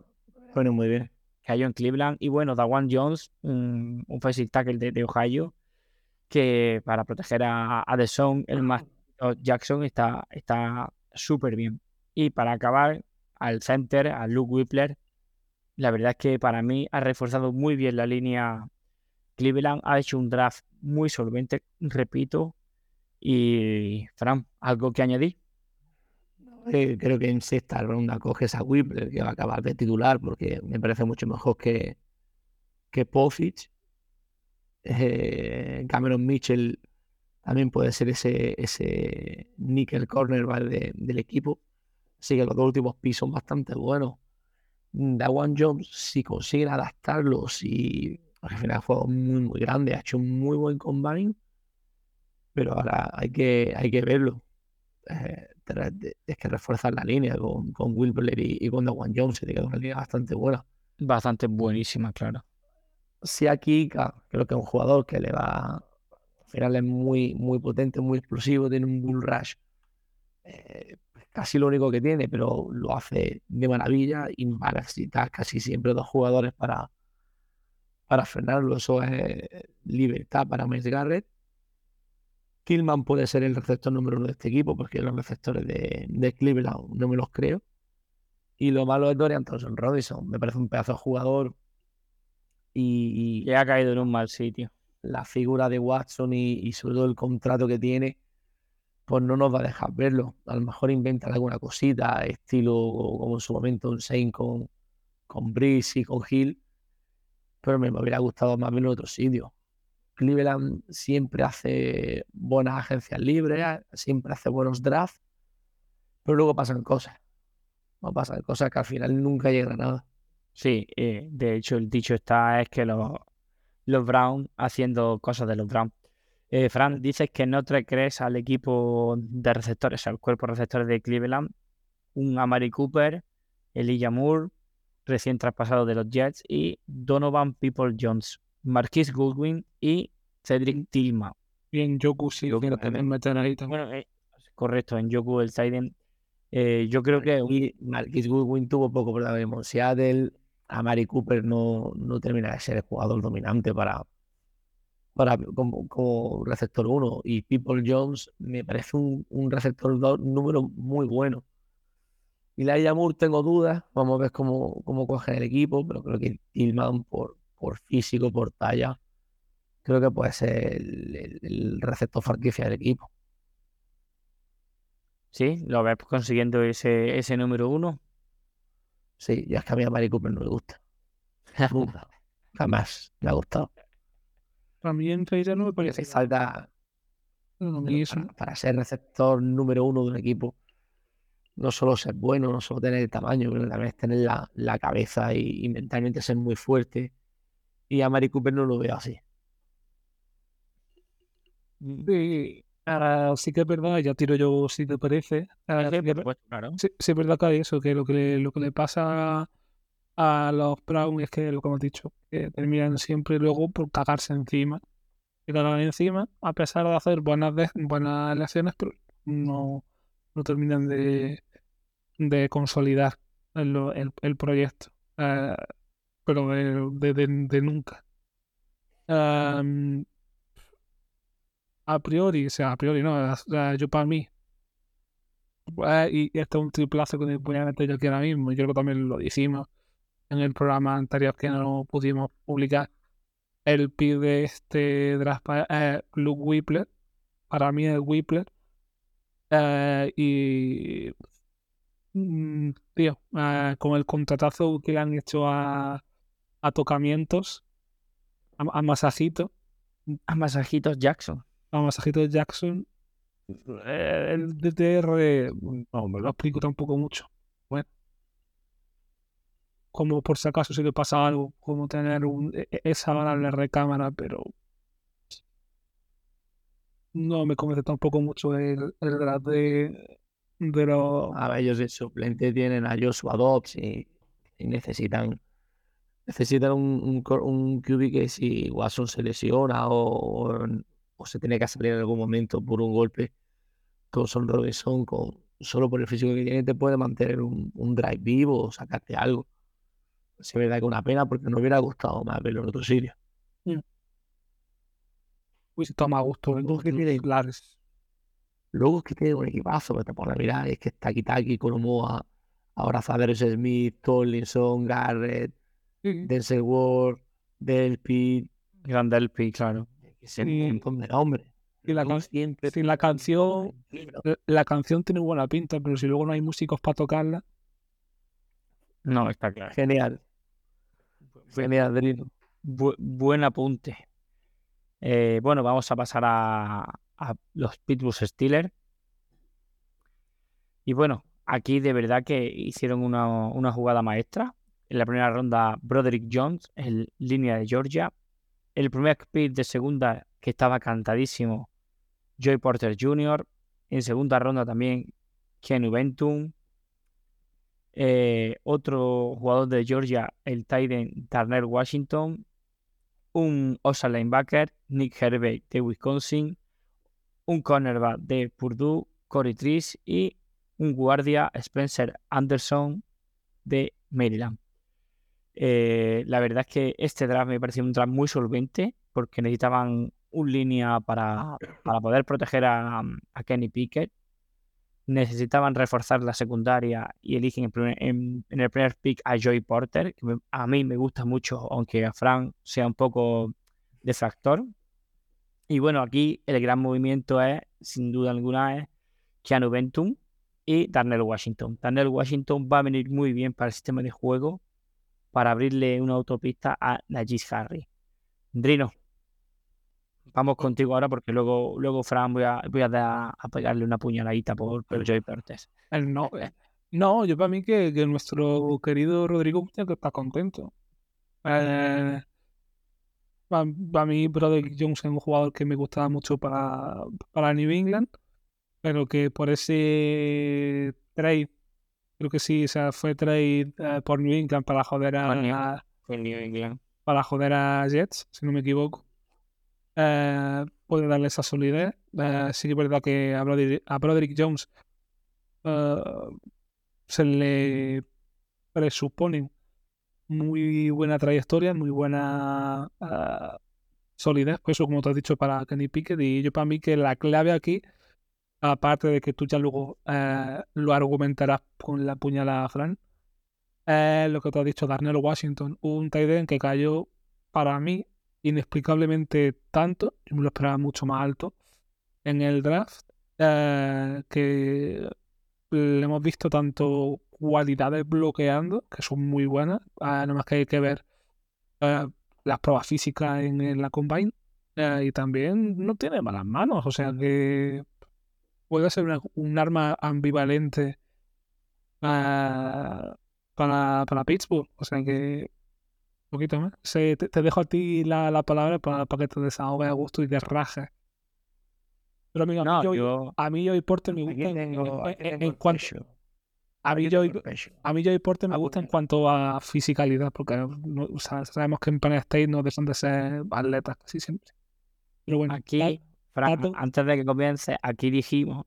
bueno, muy bien. cayó en Cleveland. Y bueno, Dawan Jones, un, un tackle de, de Ohio, que para proteger a, a The Son, el más Jackson está está súper bien. Y para acabar, al center, a Luke Whippler, la verdad es que para mí ha reforzado muy bien la línea Cleveland, ha hecho un draft muy solvente, repito. Y, Fran, ¿algo que añadir? Creo que en sexta ronda coges a Whippler, que va a acabar de titular, porque me parece mucho mejor que, que Povich. Eh, Cameron Mitchell también puede ser ese, ese nickel cornerback de- del equipo. Así que los dos últimos pis son bastante buenos. Dawan Jones, si consiguen adaptarlo, si al final fue muy, muy grande, ha hecho un muy buen combine, pero ahora hay que, hay que verlo. Eh, es que refuerzar la línea con, con Wilbur y, y con Dawan Jones, se te queda una línea bastante buena. Bastante buenísima, claro. Si aquí creo que es un jugador que le va, al final es muy, muy potente, muy explosivo, tiene un bull rush, eh, casi lo único que tiene, pero lo hace de maravilla y va a necesitar casi siempre dos jugadores para, para. Eso es libertad para Miles Garrett. Killman puede ser el receptor número uno de este equipo, porque los receptores de, de Cleveland no me los creo. Y lo malo es Dorian Thompson Robinson. Me parece un pedazo de jugador. Y, y ha caído en un mal sitio. la figura de Watson y, y sobre todo el contrato que tiene, pues no nos va a dejar verlo. A lo mejor inventan alguna cosita, estilo como en su momento un Saint con, con Breeze y con Hill, pero me, me hubiera gustado más verlo en otro sitio. Cleveland siempre hace buenas agencias libres, siempre hace buenos drafts, pero luego pasan cosas. No pasan cosas que al final nunca llegan a nada. Sí, eh, de hecho el dicho está es que los, los Browns haciendo cosas de los Browns. Eh, Fran, dices que no te crees al equipo de receptores, al cuerpo de receptores de Cleveland, un Amari Cooper, Elijah Moore, recién traspasado de los Jets, y Donovan People Jones, Marquis Goodwin y Cedric Tillman. Y en Yoku sí, Yoku que lo también. ahí también. Bueno, eh, correcto, en Yoku el Tiden. Eh, yo creo que Marquis Goodwin tuvo poco protagonismo en Seattle. A Mari Cooper no, no termina de ser el jugador dominante para, para como, receptor 1. Y People Jones me parece un, un receptor 2 número muy bueno. Y la Moore tengo dudas. Vamos a ver cómo, cómo coge el equipo. Pero creo que Tillman, por, por físico, por talla, creo que puede ser el receptor franquicia del equipo. sí, lo ves consiguiendo ese, ese número uno. Sí, ya es que a mí a Mari Cooper no le gusta. Nunca. Jamás me ha gustado. También Trader no me parece. hace falta A mí eso para, para ser receptor número uno de un equipo. No solo ser bueno, no solo tener el tamaño, pero también es tener la, la cabeza y, y mentalmente ser muy fuerte. Y a Mari Cooper no lo veo así. Sí, ah, sí que es verdad, ya tiro yo si te parece. Ah, sí, que- Pues, claro. sí- sí es verdad que hay eso, que lo que le, lo que le pasa a los Brown es que lo que hemos dicho, que terminan siempre luego por cagarse encima. Y cagan encima, a pesar de hacer buenas, de- buenas elecciones, pero no, no terminan de, de consolidar el, el- el proyecto. Eh, pero de, de- nunca. A priori, o sea, a priori no, yo para mí, eh, y este es un triplazo que voy a meter yo aquí ahora mismo, y creo que también lo dijimos en el programa anterior que no pudimos publicar, el pick de este draft eh, Luke Whippler, para mí es Whippler, eh, y mm, tío, eh, con el contratazo que le han hecho a, a tocamientos, a, a masajito, A masajitos Jackson. A masajito Jackson, eh, el DTR, no me lo explico tampoco mucho. Bueno, como por si acaso si le pasa algo, como tener un, e- e- esa variable recámara, pero no me convence tampoco mucho el, el draft de, de los. A ver, ellos de suplente tienen a Joshua Dobbs y, necesitan necesitan un, un, un QB que si Watson se lesiona o, o se tiene que salir en algún momento por un golpe con Son Robinson, con, solo por el físico que tiene, te puede mantener un, un drive vivo o sacarte algo. Sí, es verdad que una pena porque no hubiera gustado más verlo en otro sitio. Uy, si toma gusto. Luego que tiene- Lares. Luego es que tiene un equipazo, pero te pones a mirar, es que está Kitaki, Koromoa, ahora Faders Smith, Tomlinson, Garrett, Denzel Ward, Delpit, Grande LP, claro. Que se Sí. un montón de nombres. Y la can- siempre sí, la canción- Pero La- La canción tiene buena pinta, pero si luego no hay músicos para tocarla, No, está claro. Genial. Genial, Drino. Bu- buen apunte. Eh, bueno, vamos a pasar a, a los Pittsburgh Steelers. Y bueno, aquí de verdad que hicieron una, una jugada maestra. En la primera ronda, Broderick Jones, en línea de Georgia. El primer pick de segunda, que estaba cantadísimo, Joy Porter Jr. En segunda ronda también, Kenny Benton. Eh, otro jugador de Georgia, el Tyden Turner Washington. Un Osa linebacker, Nick Herbert de Wisconsin. Un cornerback de Purdue, Corey Trish. Y un guardia, Spencer Anderson de Maryland. Eh, la verdad es que este draft me pareció un draft muy solvente porque necesitaban un línea para, para poder proteger a, a Kenny Pickett. Necesitaban reforzar la secundaria y eligen en, primer- en- en el primer pick a Joey Porter, que me- a mí me gusta mucho, aunque a Frank sea un poco defractor. Y bueno, aquí el gran movimiento es, sin duda alguna, es Keanu Benton y Darnell Washington. Darnell Washington va a venir muy bien para el sistema de juego para abrirle una autopista a Najee Harry. Drino, vamos contigo ahora porque luego, luego Fran voy a, voy a, dar- a pegarle una puñaladita por, por Joey Portes. el no. eh. No, yo para mí que, que nuestro querido Rodrigo que estar contento. Eh, para, mí, Broderick Jones es un jugador que me gustaba mucho para, para New England, pero que por ese trade Creo que sí, o sea, fue trade eh, por New England para joder a, New- a- New England. para joder a Jets, si no me equivoco. Eh, puede darle esa solidez. Eh, sí que es verdad que a Broderick, a Broderick Jones se le presupone muy buena trayectoria, muy buena solidez, pues eso como te has dicho para Kenny Pickett y yo para mí que la clave aquí, aparte de que tú ya luego eh, lo argumentarás con la puñalada Fran, es lo que te has dicho Darnell Washington, un tight que cayó para mí inexplicablemente tanto, yo me lo esperaba mucho más alto en el draft, eh, que le hemos visto tanto cualidades bloqueando, que son muy buenas, ah, nada más que hay que ver eh, las pruebas físicas en, en la combine, eh, y también no tiene malas manos, o sea que puede ser una- un arma ambivalente para, para Pittsburgh, o sea que un poquito más. Te, te dejo a ti la, la palabra para, para que te desahogues a gusto y te rajes. Pero amigo, a mí Joey- yo. a mí Joey Porter me gusta en- tengo, en- cuanto a mí pecho. a mí Joey Porter me gusta en cuanto a fisicalidad, porque no- o sea, sabemos que en Penn State no dejan de ser atletas casi siempre. Pero bueno, Aquí, Fran, dato- antes de que comience, aquí dijimos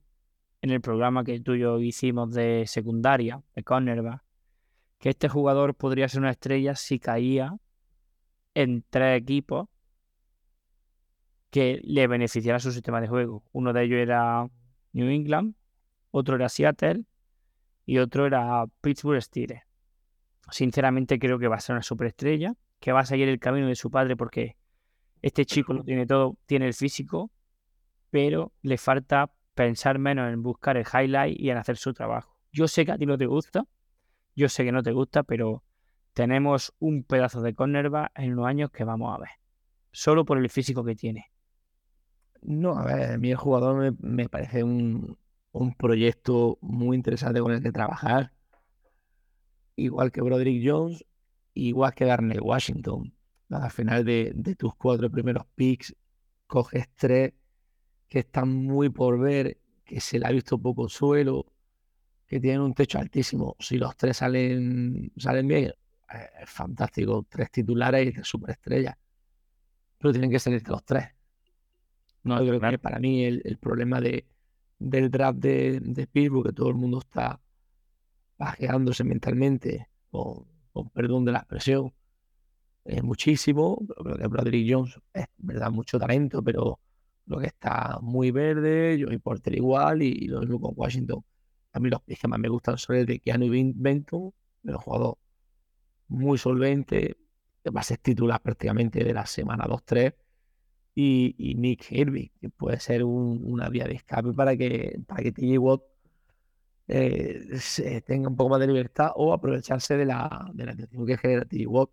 en el programa que tú y yo hicimos de secundaria, de cornerback, que este jugador podría ser una estrella si caía en tres equipos que le beneficiara su sistema de juego. Uno de ellos era New England, otro era Seattle y otro era Pittsburgh Steelers. Sinceramente creo que va a ser una superestrella, que va a seguir el camino de su padre porque este chico lo tiene todo, tiene el físico, pero le falta pensar menos en buscar el highlight y en hacer su trabajo. Yo sé que a ti no te gusta, yo sé que no te gusta, pero tenemos un pedazo de cornerback en los años que vamos a ver. Solo por el físico que tiene. No, a ver, a mí el jugador me, parece un, un proyecto muy interesante con el que trabajar. Igual que Broderick Jones, igual que Darnell Washington. Al final de, de tus cuatro primeros picks, coges tres que están muy por ver, que se le ha visto poco suelo, que tienen un techo altísimo. Si los tres salen, salen bien, eh, es fantástico. Tres titulares y tres superestrellas. Pero tienen que salir los tres. No, Yo creo claro. que para mí el, el problema de, del draft de, de Pittsburgh, que todo el mundo está pajeándose mentalmente, con, con perdón de la expresión, es muchísimo. Pero creo que Broderick Jones es verdad mucho talento, pero lo que está muy verde, Joey Porter igual, y, y lo mismo con Washington. A mí los picks que más me gustan son el de Keanu Benton, los jugador muy solvente, que va a ser titular prácticamente de la semana 2-3 y, Nick Irving, que puede ser un- una vía de escape para que, para que TJ Watt eh, tenga un poco más de libertad o aprovecharse de la, de la atención que genera TJ Watt.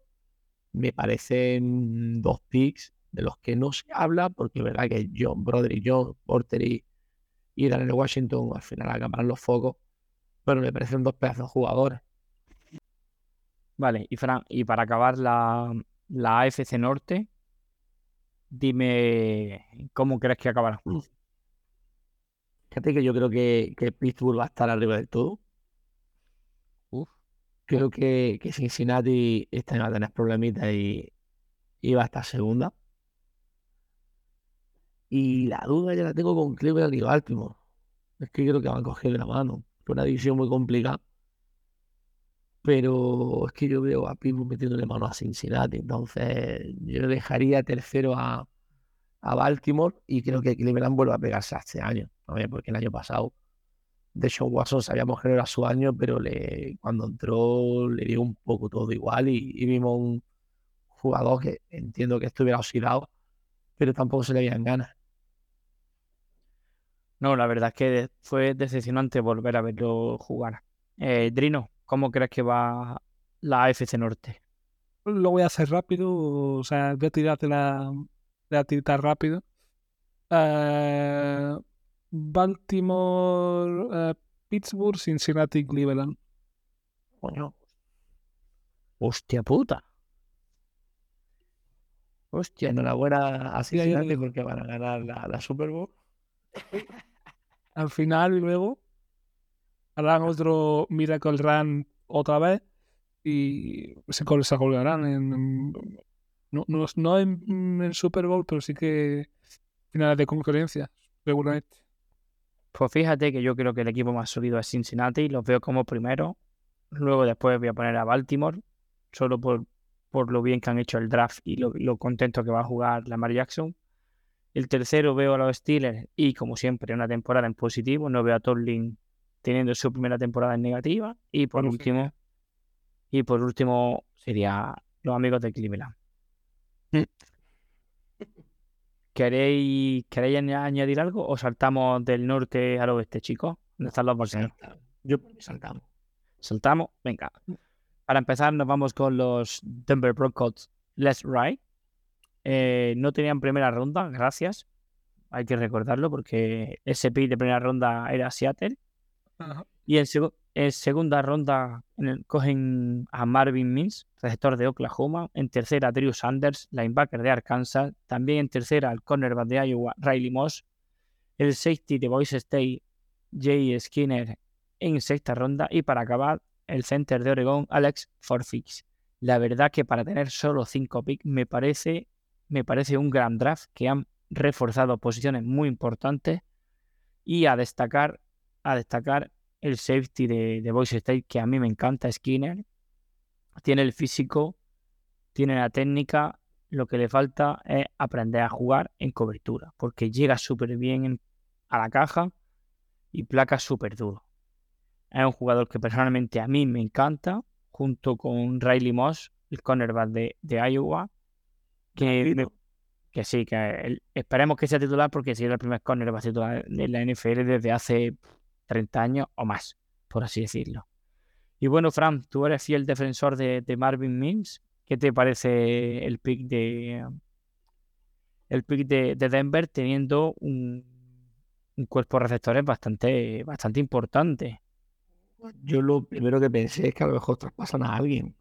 Me parecen dos picks de los que no se habla, porque es verdad que John, Broderick John, Porter y, y Daniel Washington al final acaparan los focos, pero me parecen dos pedazos jugadores. Vale, y Fran, y para acabar la, la AFC Norte, dime cómo crees que acabará. Fíjate que yo creo que, que Pittsburgh va a estar arriba del todo. Uf. Creo que, que Cincinnati este va a tener problemitas y, y va a estar segunda. Y la duda ya la tengo con Cleveland y Baltimore. Es que creo que van a coger la mano. Fue una división muy complicada. Pero es que yo veo a Pittsburgh metiéndole mano a Cincinnati. Entonces yo dejaría tercero a, a Baltimore y creo que Cleveland vuelve a pegarse a este año. porque el año pasado de Sean Watson sabíamos que no era su año, pero le, cuando entró le dio un poco todo igual y, y vimos un jugador que entiendo que estuviera oxidado, pero tampoco se le habían ganas. No, la verdad es que fue decepcionante volver a verlo jugar. Eh, Drino, ¿cómo crees que va la AFC Norte? lo voy a hacer rápido, o sea, voy a tirarte la, voy a tirar rápido. Eh, Baltimore, eh, Pittsburgh, Cincinnati, Cleveland. Coño, Hostia puta. Hostia, enhorabuena a Cincinnati porque van a ganar la, la Super Bowl. Al final y luego, harán otro Miracle Run otra vez y se, col- se colgarán en, en- no, no, no en, en Super Bowl, pero sí que finales de conferencia, seguramente. Pues fíjate que yo creo que el equipo más sólido es Cincinnati, los veo como primero. Luego después voy a poner a Baltimore, solo por, por lo bien que han hecho el draft y lo, lo contento que va a jugar Lamar Jackson. El tercero veo a los Steelers y como siempre una temporada en positivo, no veo a Tomlin teniendo su primera temporada en negativa. Y por Bueno, último, y por último sería los amigos de Cleveland. Mm. ¿Queréis, ¿Queréis añ- añadir algo o saltamos del norte al oeste, chicos? ¿Dónde están los? Saltamos. Yo saltamos. Saltamos. Venga. Para empezar, nos vamos con los Denver Broncos Let's Ride. Eh, no tenían primera ronda, gracias. Hay que recordarlo porque ese pick de primera ronda era Seattle. Ajá. Y en, segu- en segunda ronda en el- cogen a Marvin Mims, receptor de Oklahoma. En tercera, Drew Sanders, linebacker de Arkansas. También en tercera, el cornerback de Iowa, Riley Moss. El safety de Boise State, Jay Skinner, en sexta ronda. Y para acabar, el center de Oregón, Alex Forfix. La verdad que para tener solo cinco picks me parece, me parece un gran draft que han reforzado posiciones muy importantes. Y a destacar, a destacar el safety de, de Boise State, que a mí me encanta, Skinner. Tiene el físico, tiene la técnica. Lo que le falta es aprender a jugar en cobertura, porque llega súper bien en- a la caja y placa súper duro. Es un jugador que personalmente a mí me encanta, junto con Riley Moss, el cornerback de Iowa, que, que sí, que esperemos que sea titular porque si es el primer cornerback titular de la NFL desde hace 30 años o más, por así decirlo. Y bueno, Fran, tú eres fiel defensor de, Marvin Mims. ¿Qué te parece el pick de el pick de, de Denver teniendo un, un cuerpo de receptores bastante, bastante importante? Yo lo primero que pensé es que a lo mejor traspasan a alguien.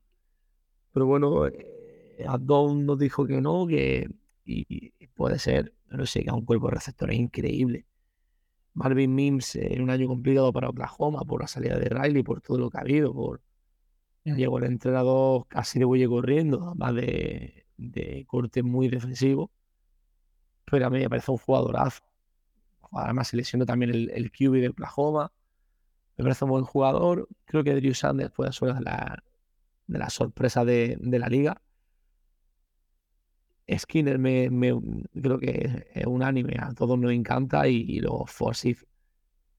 Pero bueno, eh, Adon nos dijo que no, que y, y puede ser, pero sí que es un cuerpo de receptores increíble. Marvin Mims eh, en un año complicado para Oklahoma por la salida de Riley, por todo lo que ha habido, por llegó el entrenador casi de huelle corriendo, además de, de corte muy defensivo. Pero a mí me parece un jugadorazo. Además se lesionó también el, el QB de Oklahoma. Me parece un buen jugador. Creo que Drew Sanders puede ser una de las de las sorpresas de, de la liga. Skinner me, me- creo que es unánime, a todos nos encanta y, los Forsyth,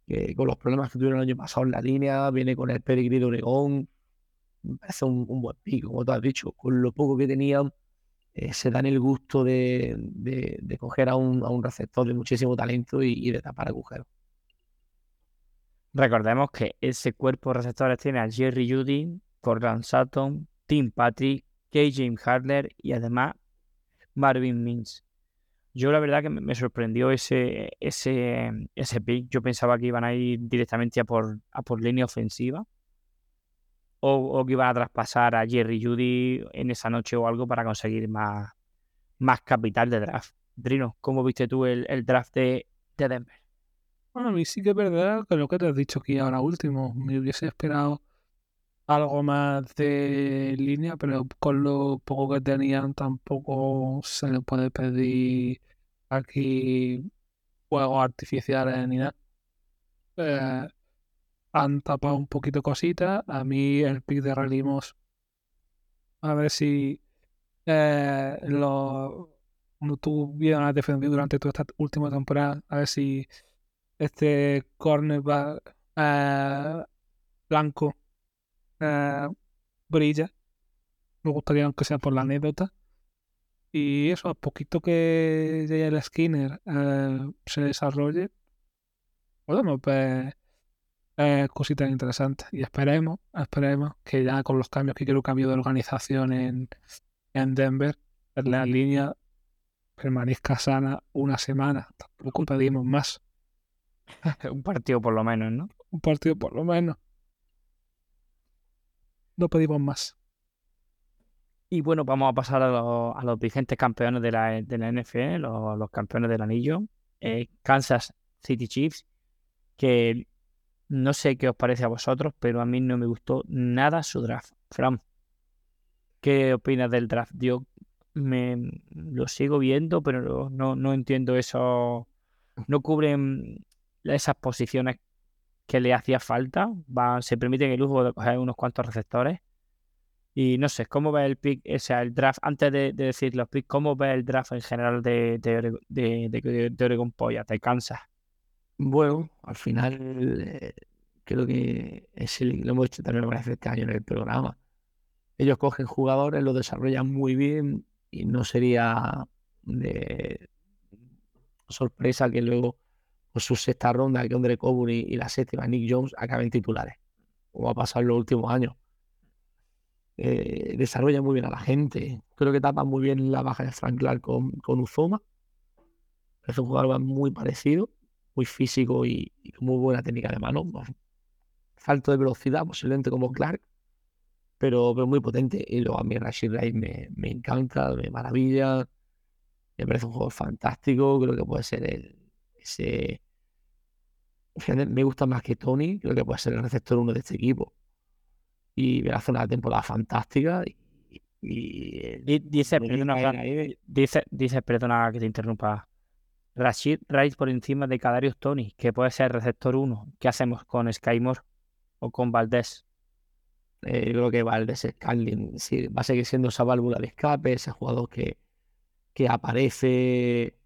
que con los problemas que tuvieron el año pasado en la línea, viene con el pedigrí de Oregón, me parece un, un buen pico, como tú has dicho, con lo poco que tenían, eh, se dan el gusto de, de- coger a un, a un receptor de muchísimo talento y, y de tapar agujeros. Recordemos que ese cuerpo de receptores tiene a Jerry Judy, Cortland Sutton, Tim Patrick, K. James Harler y además Marvin Mims. Yo la verdad que me sorprendió ese, ese, ese pick. Yo pensaba que iban a ir directamente a por, a por línea ofensiva o, o que iban a traspasar a Jerry Judy en esa noche o algo para conseguir más, más capital de draft. Drino, ¿cómo viste tú el, el draft de, de Denver? Bueno, a mí sí que es verdad que lo que te has dicho aquí ahora último, me hubiese esperado algo más de línea, pero con lo poco que tenían tampoco se le puede pedir aquí juegos artificiales ni nada. Eh, han tapado un poquito cositas. A mí el pick de Relimos, a ver si eh, lo, como tú bien has defendido durante toda esta última temporada, a ver si este cornerback eh, blanco eh, brilla. Me gustaría aunque sea por la anécdota. Y eso, a poquito que llegue el Skinner eh, se desarrolle, podemos ver eh, cositas interesantes. Y esperemos, esperemos que ya con los cambios que ha habido de organización en, en Denver, la línea permanezca sana una semana. Tampoco pedimos más. Un partido por lo menos, ¿no? Un partido por lo menos. No pedimos más. Y bueno, vamos a pasar a, los- a los vigentes campeones de la, de la NFL, los, los campeones del anillo, eh, Kansas City Chiefs, que No sé qué os parece a vosotros, pero a mí no me gustó nada su draft. Fran, ¿qué opinas del draft? Yo me lo sigo viendo, pero no, no entiendo eso. No cubren esas posiciones que le hacía falta. Van, se permiten el lujo de coger unos cuantos receptores. Y no sé, ¿cómo ves el pick, o sea, el draft, antes de, de decir los picks, ¿cómo ves el draft en general de, de, de, Oregon Polla? ¿Te cansas? Bueno, al final eh, creo que es el, lo hemos hecho también veces este año en el programa. Ellos cogen jugadores, los desarrollan muy bien y no sería de sorpresa que luego por su sexta ronda, que Andre Coburn y la séptima, Nick Jones, acaben titulares, como ha pasado en los últimos años. Eh, desarrollan muy bien a la gente. Creo que tapan muy bien la baja de Frank Clark con, con Uzoma. Es un jugador muy parecido muy físico y, con muy buena técnica de mano. Falto de velocidad, posiblemente como Clark, pero, pero muy potente. Y luego a mí Rashid Rice me, me encanta, me maravilla. Me parece un jugador fantástico. Creo que puede ser el, ese. Me gusta más que Tony. Creo que puede ser el receptor uno de este equipo. Y hace una temporada fantástica. Y, y- Di- Dice, perdona, dice dice, perdona que te interrumpa. Rashid Rice por encima de Kadarius Tony, que puede ser receptor 1. ¿Qué hacemos con Skymore o con Valdés? Eh, yo creo que Valdés Scantling sí, va a seguir siendo esa válvula de escape, ese jugador que, que aparece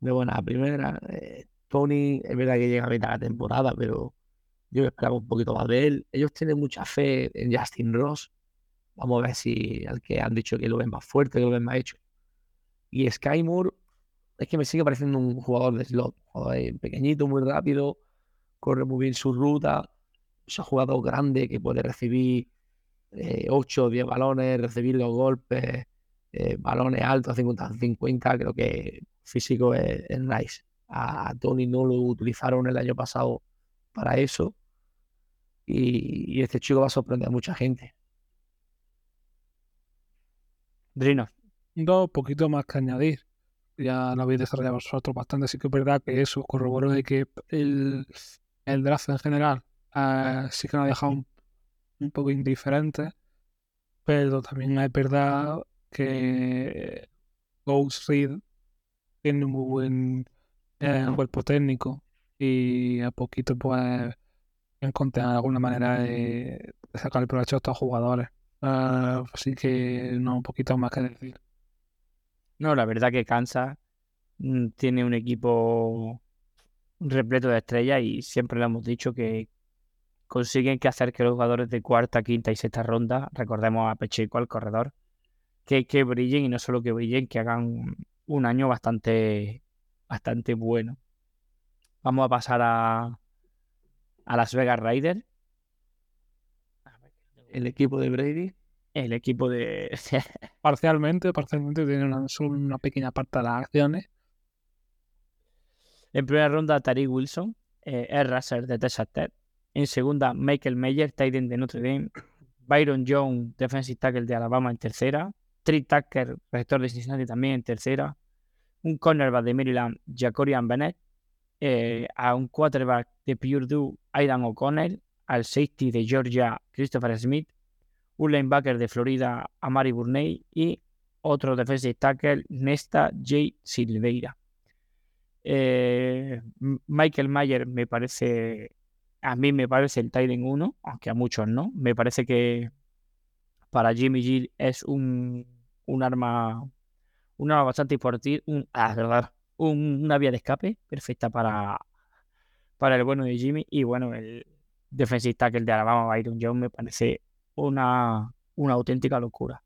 de buena primera. Eh, Tony, es verdad que llega a mitad de la temporada, pero yo esperaba un poquito más de él. Ellos tienen mucha fe en Justin Ross. Vamos a ver si al que han dicho que lo ven más fuerte, que lo ven más hecho. Y Sky Moore, es que me sigue pareciendo un jugador de slot, ahí pequeñito, muy rápido, corre muy bien su ruta, es un jugador grande que puede recibir 8 o 10 balones, recibir los golpes, eh, balones altos, 50-50, creo que físico es, es nice. A, a Tony no lo utilizaron el año pasado para eso y, y este chico va a sorprender a mucha gente. Drino, Dos poquito más que añadir. Ya lo habéis desarrollado vosotros bastante. Sí que es verdad que eso corroboró de que el, el draft en general eh, sí que nos ha dejado un, un poco indiferente. Pero también es verdad que Ghost Reed tiene un muy buen eh, cuerpo técnico y a poquito pues encontrar alguna manera de, sacar el provecho a estos jugadores. Eh, así que no, un poquito más que decir. no, la verdad que Kansas mm, tiene un equipo repleto de estrellas y siempre le hemos dicho que consiguen que hacer que los jugadores de cuarta, quinta y sexta ronda, recordemos a Pacheco, al corredor, que, que brillen y no solo que brillen, que hagan un año bastante, bastante bueno. Vamos a pasar a, a Las Vegas Raiders, El equipo de Brady, el equipo de... Parcialmente, parcialmente tiene una, una pequeña parte de las acciones. En primera ronda, Tariq Wilson, eh, Russell de Texas Tech. En segunda, Michael Mayer, tight end de Notre Dame. Byron Jones, defensive tackle de Alabama en tercera. Trey Tucker, receptor de Cincinnati también en tercera. Un cornerback de Maryland, Jacorian Bennett. eh, a un quarterback de Purdue, Aidan O'Connell. Al safety de Georgia, Christopher Smith. Un linebacker de Florida, Amari Burney. Y otro defensive tackle, Nesta J. Silveira. Eh, Michael Mayer me parece, a mí me parece el Titan 1, aunque a muchos no. Me parece que para Jimmy G es un, un arma, un arma bastante importante, ah, un- una vía de escape perfecta para, para el bueno de Jimmy. Y bueno, el defensive tackle de Alabama, Byron Jones, me parece una, una auténtica locura.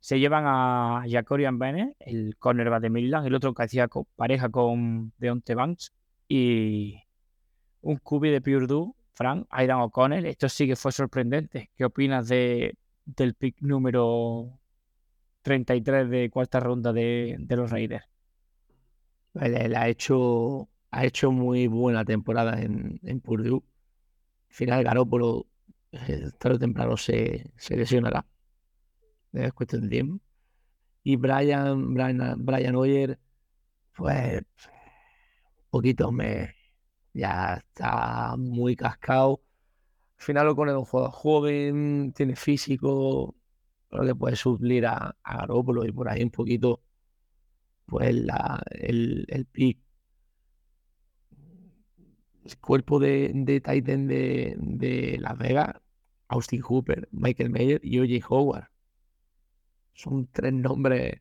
Se llevan a Jacorian Bennett, el cornerback de Maryland, el otro que hacía pareja con Deontay Banks, y un QB de Purdue, Frank, Aidan O'Connell. Esto sí que fue sorprendente. ¿Qué opinas de, del pick número 33 de cuarta ronda de, los Raiders? él, ha hecho, ha hecho muy buena temporada en, Purdue. Al final, Garoppolo eh, tarde o temprano se, se lesionará. Es cuestión de tiempo. Y Brian, Brian, Brian Hoyer, pues, poquito me, ya está muy cascado. Al final lo es un jugador joven, tiene físico, lo que puede suplir a, a Garoppolo y por ahí un poquito, pues la, el, el pick. El cuerpo de, de Titan de, de Las Vegas, Austin Hooper, Michael Mayer y O.J. Howard. Son tres nombres,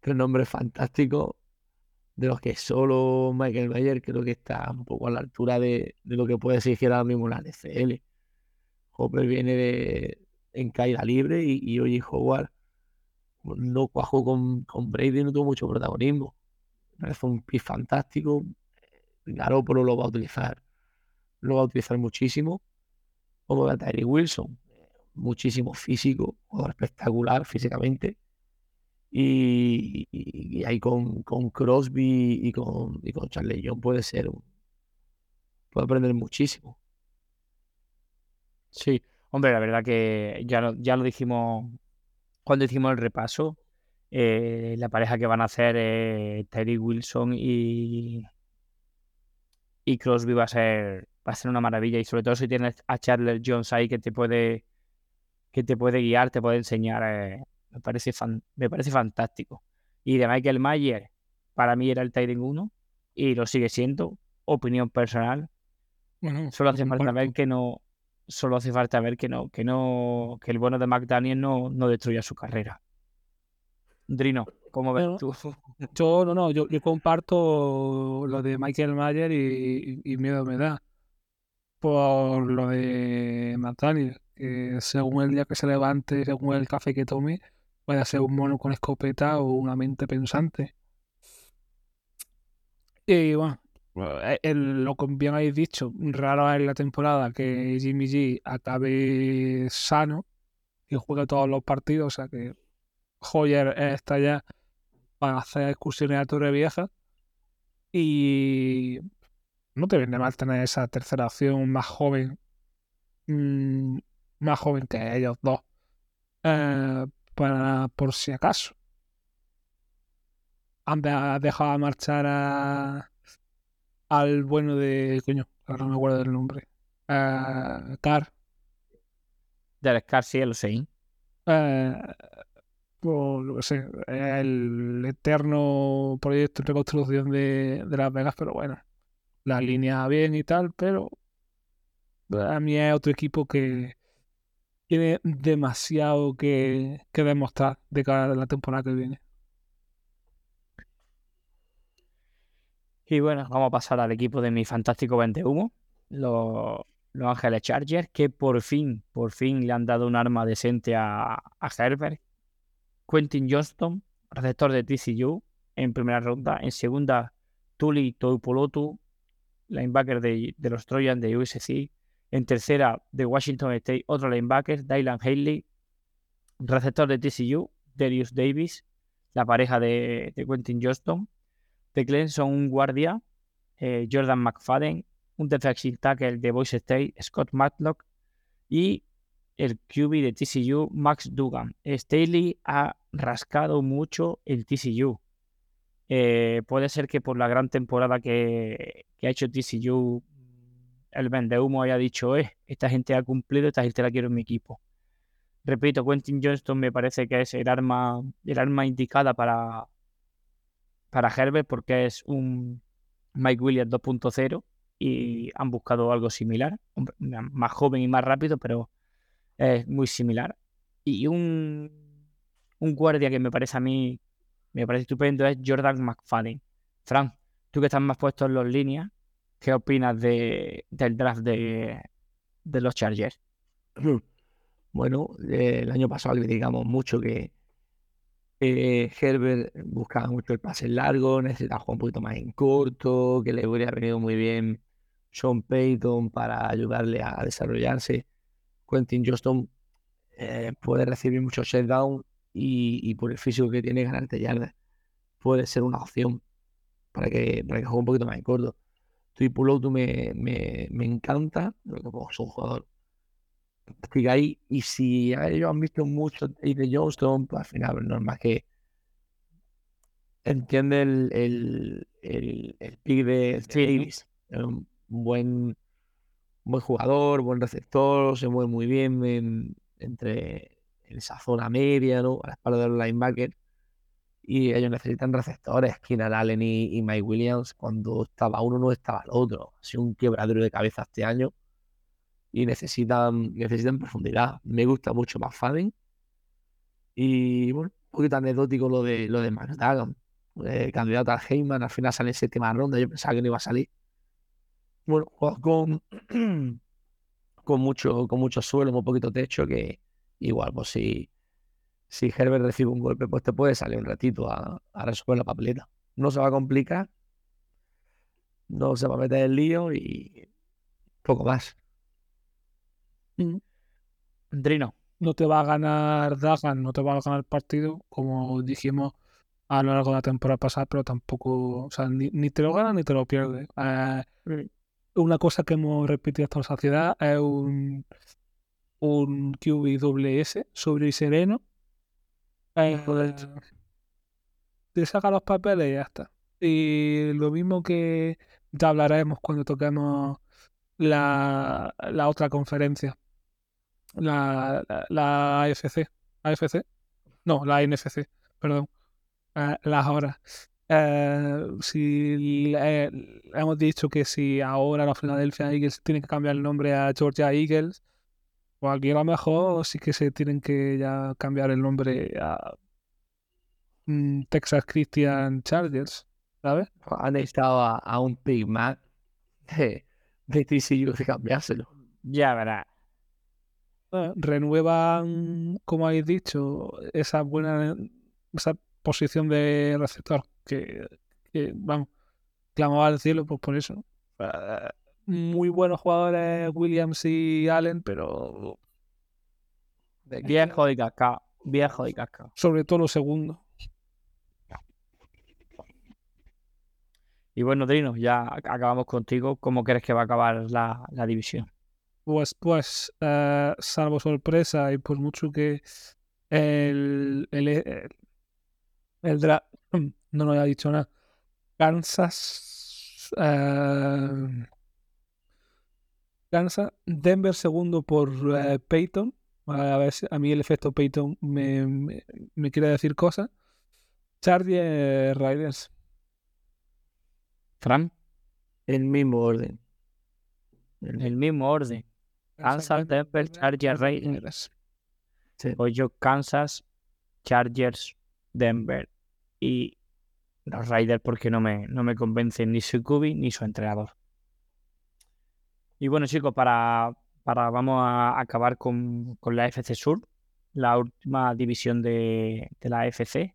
tres nombres fantásticos de los que solo Michael Mayer creo que está un poco a la altura de, de lo que puede exigir ahora mismo la NFL. Hopper viene de, en caída libre y, y oye, Howard no cuajó con, con Brady, no tuvo mucho protagonismo. Parece un pick fantástico. Garoppolo lo va a utilizar, lo va a utilizar muchísimo. Como a Tyree Wilson, muchísimo físico, jugador espectacular físicamente. Y, ahí con, con Crosby y con, y con Charlie John puede ser puede aprender muchísimo. Sí, hombre, la verdad que ya lo, ya lo dijimos cuando hicimos el repaso. eh, la pareja que van a hacer eh, Terry Wilson y, y Crosby va a ser, va a ser una maravilla. Y sobre todo si tienes a Charles Jones ahí que te puede, que te puede guiar, te puede enseñar. eh, me parece fan- me parece fantástico. Y de Michael Mayer, para mí era el Tyrion 1 y lo sigue siendo. Opinión personal. Bueno, Solo hace falta ver que no, solo hace falta ver que no, que no, que el bueno de McDaniel no, no destruya su carrera. Drino, ¿cómo ves Bueno, tú? Yo no, no, yo, yo comparto lo de Michael Mayer y, miedo me da por lo de McDaniel, que según el día que se levante, según el café que tome, puede ser un mono con escopeta o una mente pensante. Y bueno, el- lo que bien habéis dicho, raro es la temporada que Jimmy G acabe sano y juegue todos los partidos, o sea que Hoyer está ya para hacer excursiones a Torre Vieja y no te viene mal tener esa tercera opción más joven, mm, más joven que ellos dos, eh, para por si acaso. Han de- dejado marchar a, al bueno de, coño, ahora no me acuerdo del nombre, a Carr, Del Scar sí, lo sé. eh, por lo que sé, el eterno proyecto de reconstrucción de, de Las Vegas, pero bueno, la línea bien y tal, pero a mí es otro equipo que tiene demasiado que, que demostrar de cara a la temporada que viene. Y bueno, vamos a pasar al equipo de mi fantástico vendehumo, los, los Ángeles Chargers, que por fin, por fin le han dado un arma decente a, a Herbert. Quentin Johnston, receptor de TCU, en primera ronda. En segunda, Tuli Toipolotu, linebacker de, de los Trojans de USC. En tercera, de Washington State, otro linebacker, Dylan Haley, receptor de TCU, Darius Davis, la pareja de, de Quentin Johnston. De Clemson, un guardia, eh, Jordan McFadden, un defensive tackle de Boise State, Scott Matlock, y el QB de TCU, Max Dugan. Staley ha rascado mucho el TCU. Eh, puede ser que por la gran temporada que, ha hecho TCU, el vendehumo haya dicho, eh, esta gente ha cumplido, esta gente la quiero en mi equipo. Repito, Quentin Johnston me parece que es el el arma indicada para, para Herbert porque es un Mike Williams 2.0 y han buscado algo similar, más joven y más rápido, pero es muy similar. Y un, un guardia que me parece a mí, me parece estupendo es Jordan McFadden. Frank, tú que estás más puesto en las líneas, ¿qué opinas de, del draft de, de los Chargers? Bueno, eh, el año pasado criticamos mucho que eh, Herbert buscaba mucho el pase largo, necesitaba jugar un poquito más en corto, que le hubiera venido muy bien Sean Payton para ayudarle a desarrollarse. Quentin Johnston eh, puede recibir muchos shutdown y, por el físico que tiene ganarte yardas puede ser una opción para que, para que juegue un poquito más en corto. Tuipulotu me, me, me encanta, creo que es un jugador fantástico ahí. Y si ellos han visto mucho de Johnston, pues al final normal que entiende el, el, el, el pick de Sí. Davis. Um, buen, buen jugador, buen receptor, se mueve muy bien en- entre en esa zona media, ¿no? A la espalda del linebacker. Y ellos necesitan receptores. Keenan Allen y, y Mike Williams, cuando estaba uno, no estaba el otro. Ha sido un quebradero de cabeza este año. Y necesitan, necesitan profundidad. Me gusta mucho McFadden. Y bueno, un poquito anecdótico lo de lo de McDagan. Eh, candidato al Heyman, al final sale en séptima ronda. Yo pensaba que no iba a salir. Bueno, con, con mucho, con mucho suelo, muy poquito techo, que igual, pues si, si Herbert recibe un golpe, pues te puede salir un ratito a, a resolver la papeleta. No se va a complicar, no se va a meter el lío y poco más. Drino. no te va a ganar Dagan, no te va a ganar el partido, como dijimos a lo largo de la temporada pasada, pero tampoco, o sea, ni, ni te lo gana ni te lo pierde. Eh, una cosa que hemos repetido hasta la saciedad es un, un QBWS sobre y sereno. Eh, te saca los papeles y ya está. Y lo mismo que ya hablaremos cuando toquemos la, la otra conferencia. La, la, la AFC. AFC. No, la NFC, perdón. Eh, las horas. Eh, si eh, hemos dicho que si ahora los Philadelphia Eagles tienen que cambiar el nombre a Georgia Eagles, o aquí a lo mejor sí que se tienen que ya cambiar el nombre a mm, Texas Christian Chargers, ¿sabes? Han estado a, a un pick más de, de TCU de cambiárselo. Ya verás. Renuevan, como habéis dicho, esa buena esa posición de receptor que, que, vamos, clamaba al cielo pues por eso. Eh, muy buenos jugadores Williams y Allen, pero Viejo y cascado. Viejo y cascado. sobre todo los segundos. Y bueno, Drino, ya ac- acabamos contigo. ¿Cómo crees que va a acabar la, la división? Pues, pues, eh, salvo sorpresa y por mucho que el, el, el, el dra- no nos haya dicho nada. Kansas, eh, Kansas, Denver segundo por eh, Peyton. A ver si a mí el efecto Peyton me, me, me quiere decir cosas. Chargers Riders. Fran, El mismo orden. en el mismo orden. Kansas, Denver, Chargers, Raiders. Sí. Yo Kansas, Chargers, Denver y los Raiders porque no me, no me convencen ni su cubi ni su entrenador. Y bueno chicos, para, para vamos a acabar con, con la FC Sur, la última división de, de la FC.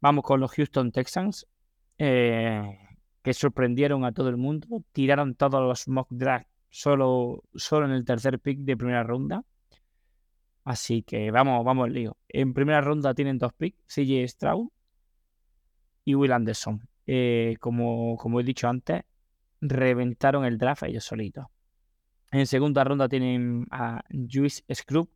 Vamos con los Houston Texans, eh, que sorprendieron a todo el mundo, tiraron todos los mock draft solo, solo en el tercer pick de primera ronda. Así que vamos, vamos al lío. En primera ronda tienen dos picks, CJ Stroud y Will Anderson. Eh, como, como he dicho antes, reventaron el draft ellos solitos. En segunda ronda tienen a Juice Scrub.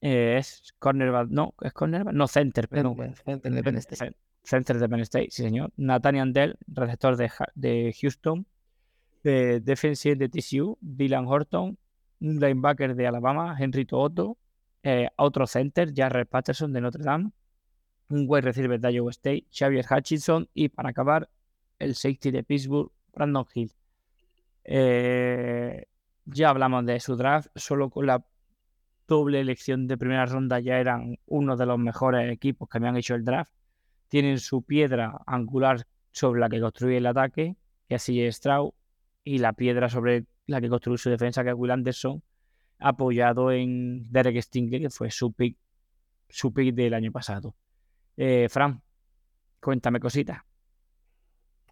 Eh, es cornerback, no, es cornerback, no, center, perdón. Center de Penn State. Center de Penn State, sí señor. Nathaniel Dell, receptor de, de Houston. Eh, defensive de TCU, Dylan Horton. Un linebacker de Alabama, Henry Otto. Eh, otro center, Jarrett Patterson de Notre Dame. Un wide receiver de Iowa State, Xavier Hutchinson. Y para acabar, el safety de Pittsburgh, Brandon Hill. Eh, ya hablamos de su draft, solo con la doble elección de primera ronda ya eran uno de los mejores equipos que habían hecho el draft tienen su piedra angular sobre la que construye el ataque, que es CJ Stroud, y la piedra sobre la que construye su defensa, que es Will Anderson, apoyado en Derek Stingley, que fue su pick, su pick del año pasado. Eh, Fran, cuéntame cositas.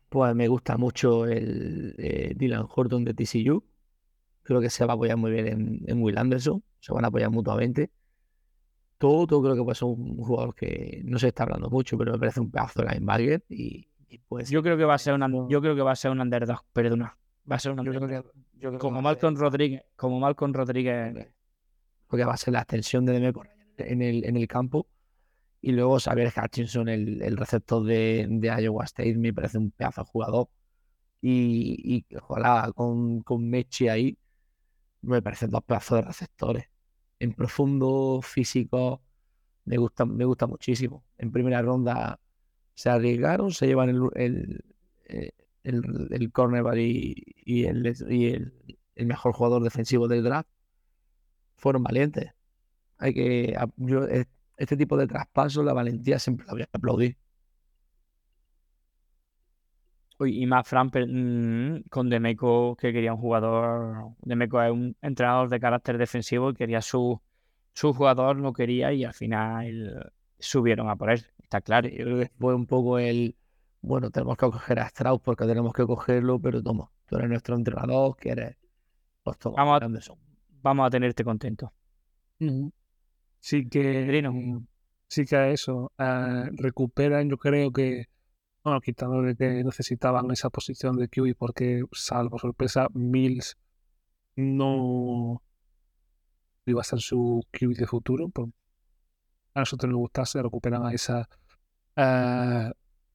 Pues me gusta mucho el eh, Dylan Horton de TCU. Creo que se va a apoyar muy bien en, en Will Anderson. Se van a apoyar mutuamente. Todo creo que puede ser un jugador que no se está hablando mucho, pero me parece un pedazo de linebacker y, y pues Yo creo que va a ser una, yo creo que va a ser un underdog, perdona. Va a ser un yo creo underdog. que, yo creo que Como Malcolm Rodríguez, como Malcolm Rodríguez. creo que va a ser la extensión de Demeco en el, en el campo. Y luego Xavier Hutchinson, el, el receptor de, de Iowa State, me parece un pedazo de jugador. y, y ojalá con, con Mechi ahí, me parecen dos pedazos de receptores. En profundo, físico, me gusta, me gusta muchísimo. En primera ronda se arriesgaron, se llevan el, el, eh, el, el cornerback y, y el, y el, el mejor jugador defensivo del draft. Fueron valientes. Hay que, yo, eh, este tipo de traspasos, la valentía siempre la voy a aplaudir. Uy, y más Fran mm, con Demeco, que quería un jugador. Demeco es un entrenador de carácter defensivo y quería su, su jugador, lo quería y al final subieron a por él. Está claro. Yo creo que fue un poco el, bueno, tenemos que coger a Strauss porque tenemos que cogerlo, pero toma, tú eres nuestro entrenador, quieres, pues toma, Vamos a-. Vamos a tenerte contento. Sí que, sí que eso, eh, recuperan, yo creo que, bueno, quitando de que necesitaban esa posición de QB porque, salvo sorpresa, Mills no iba a ser su QB de futuro. Por, a nosotros nos gustase, recuperan a esa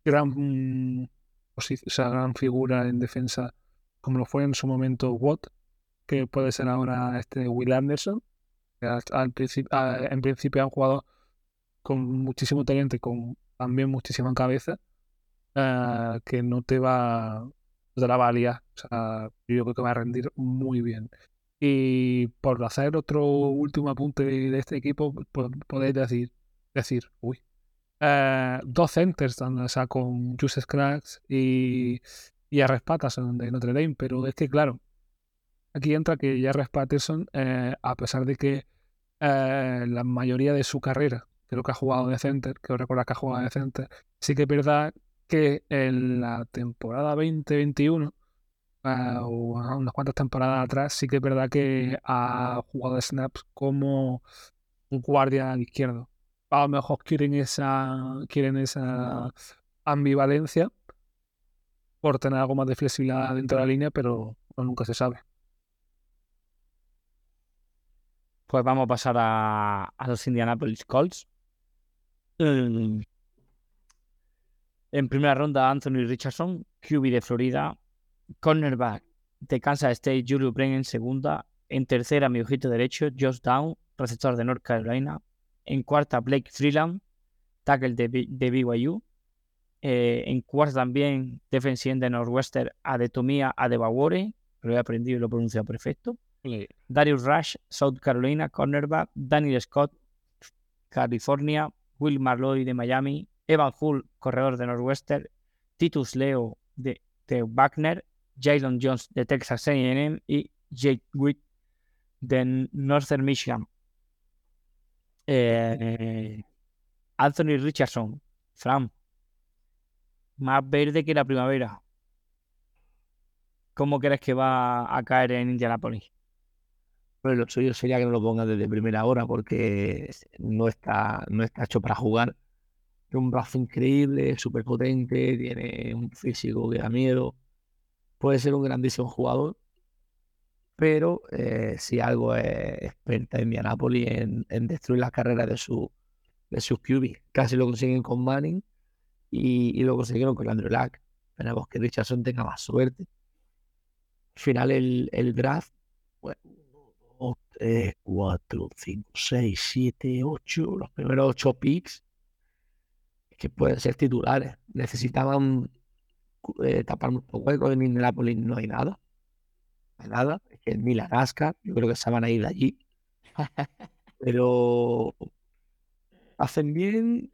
gran, mm, o sea, gran figura en defensa, como lo fue en su momento Watt, que puede ser ahora este Will Anderson en principio han jugado con muchísimo talento y con también muchísima cabeza, eh, que no te va, te la va a liar. O sea, yo creo que va a rendir muy bien. Y por hacer otro último apunte de este equipo, podéis decir, decir, uy, eh, dos centers, o sea, con Juice Scruggs y, y Arres Patterson de Notre Dame, pero es que, claro, aquí entra que Jarvis Patterson, eh, a pesar de que eh, la mayoría de su carrera creo que ha jugado de center, creo recordar que ha jugado de center, sí que es verdad que en la temporada 2021 eh, o unas cuantas temporadas atrás, sí que es verdad que ha jugado de snaps como un guardia al izquierdo. A lo mejor quieren esa, quieren esa ambivalencia por tener algo más de flexibilidad dentro de la línea, pero nunca se sabe. Pues vamos a pasar a, a los Indianapolis Colts. Mm. En primera ronda, Anthony Richardson, QB de Florida. Cornerback de Kansas State, Julio Bren en segunda. En tercera, mi ojito derecho, Josh Down, receptor de North Carolina. En cuarta, Blake Freeland, tackle de, B- de BYU. Eh, en cuarta también, defensive de Northwestern, Adetomía Adebawore. Lo he aprendido y lo he pronunciado perfecto. Darius Rush, South Carolina, cornerback, Daniel Scott, California, Will Marlowe de Miami, Evan Hull, corredor de Northwestern, Titus Leo de, de Wagner, Jalen Jones de Texas A&M y Jake Witt de Northern Michigan. Eh, Anthony Richardson, Fran, más verde que la primavera. ¿Cómo crees que va a caer en Indianapolis? Pero lo suyo sería que no lo pongan desde primera hora porque no está, no está hecho para jugar. Tiene un brazo increíble, súper potente, tiene un físico que da miedo. Puede ser un grandísimo jugador, pero eh, si algo es experta en Indianapolis en, en destruir las carreras de, su, de sus QB. Casi lo consiguen con Manning y, lo consiguieron con Andrew Luck. Esperemos que Richardson tenga más suerte. Al final el, draft, bueno, 2, 3, 4, 5, 6, 7, 8, los primeros 8 picks que pueden ser titulares. Necesitaban eh, tapar un poco hueco en Indianapolis, no hay nada. No hay nada. Es que ni la Alaska, yo creo que se van a ir de allí. Pero hacen bien,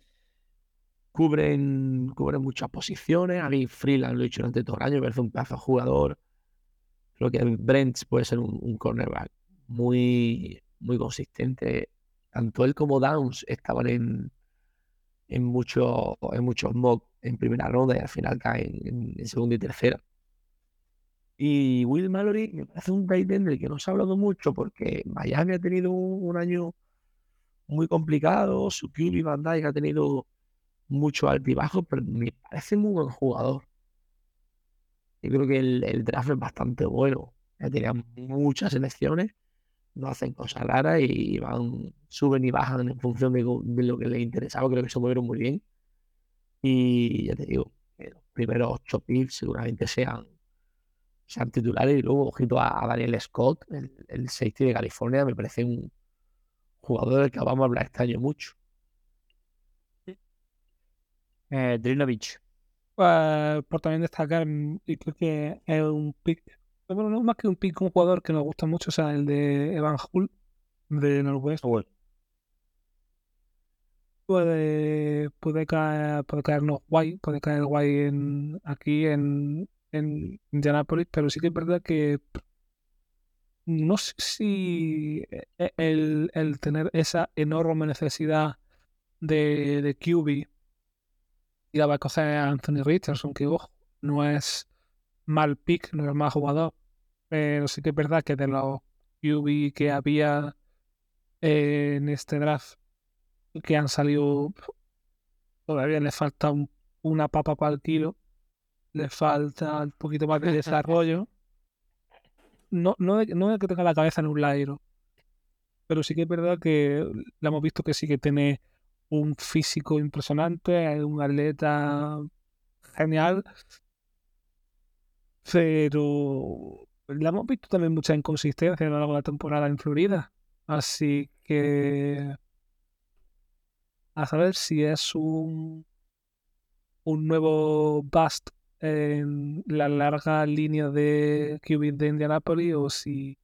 cubren, cubren muchas posiciones. A mí Freeland lo he dicho durante todo el año, me parece un pedazo jugador. Creo que Brent puede ser un, cornerback muy, muy consistente. Tanto él como Downs estaban en, en, mucho, en muchos mock en primera ronda y al final caen en, en segunda y tercera. Y Will Mallory me parece un tight end del que no se ha hablado mucho porque Miami ha tenido un, año muy complicado, su QB Van Dyke ha tenido mucho altibajo, pero me parece muy buen jugador. Yo creo que el, el draft es bastante bueno. Ya tenían muchas selecciones, no hacen cosas raras y van, suben y bajan en función de, lo que les interesaba. Creo que se movieron muy bien. Y ya te digo, los primeros ocho picks seguramente sean sean titulares. Y luego, ojito a, a Daniel Scott, el, el safety de California, me parece un jugador del que vamos a hablar este año mucho. Eh, Drinovich. Pues, por también destacar, mm, y creo que es un pick, bueno, no más que un pick, un jugador que nos gusta mucho, o sea, el de Evan Hull, de Northwest. Puede, puede caer, puede caernos guay, puede caer guay en, aquí en, en Indianapolis, pero sí que es verdad que no sé si e- el, el tener esa enorme necesidad de, de QB y la va a coger a Anthony Richardson, que ojo, no es mal pick, no es mal jugador, pero sí que es verdad que de los QB que había eh, en este draft que han salido, todavía le falta un- una papa para el kilo, le falta un poquito más de desarrollo. No, no, no de que tenga la cabeza en un lairo, pero sí que es verdad que le hemos visto que sí que tiene un físico impresionante, es un atleta genial, pero le hemos visto también mucha inconsistencia a lo largo de la temporada en Florida. Así que a saber si es un, un nuevo bust en la larga línea de QB de Indianapolis o si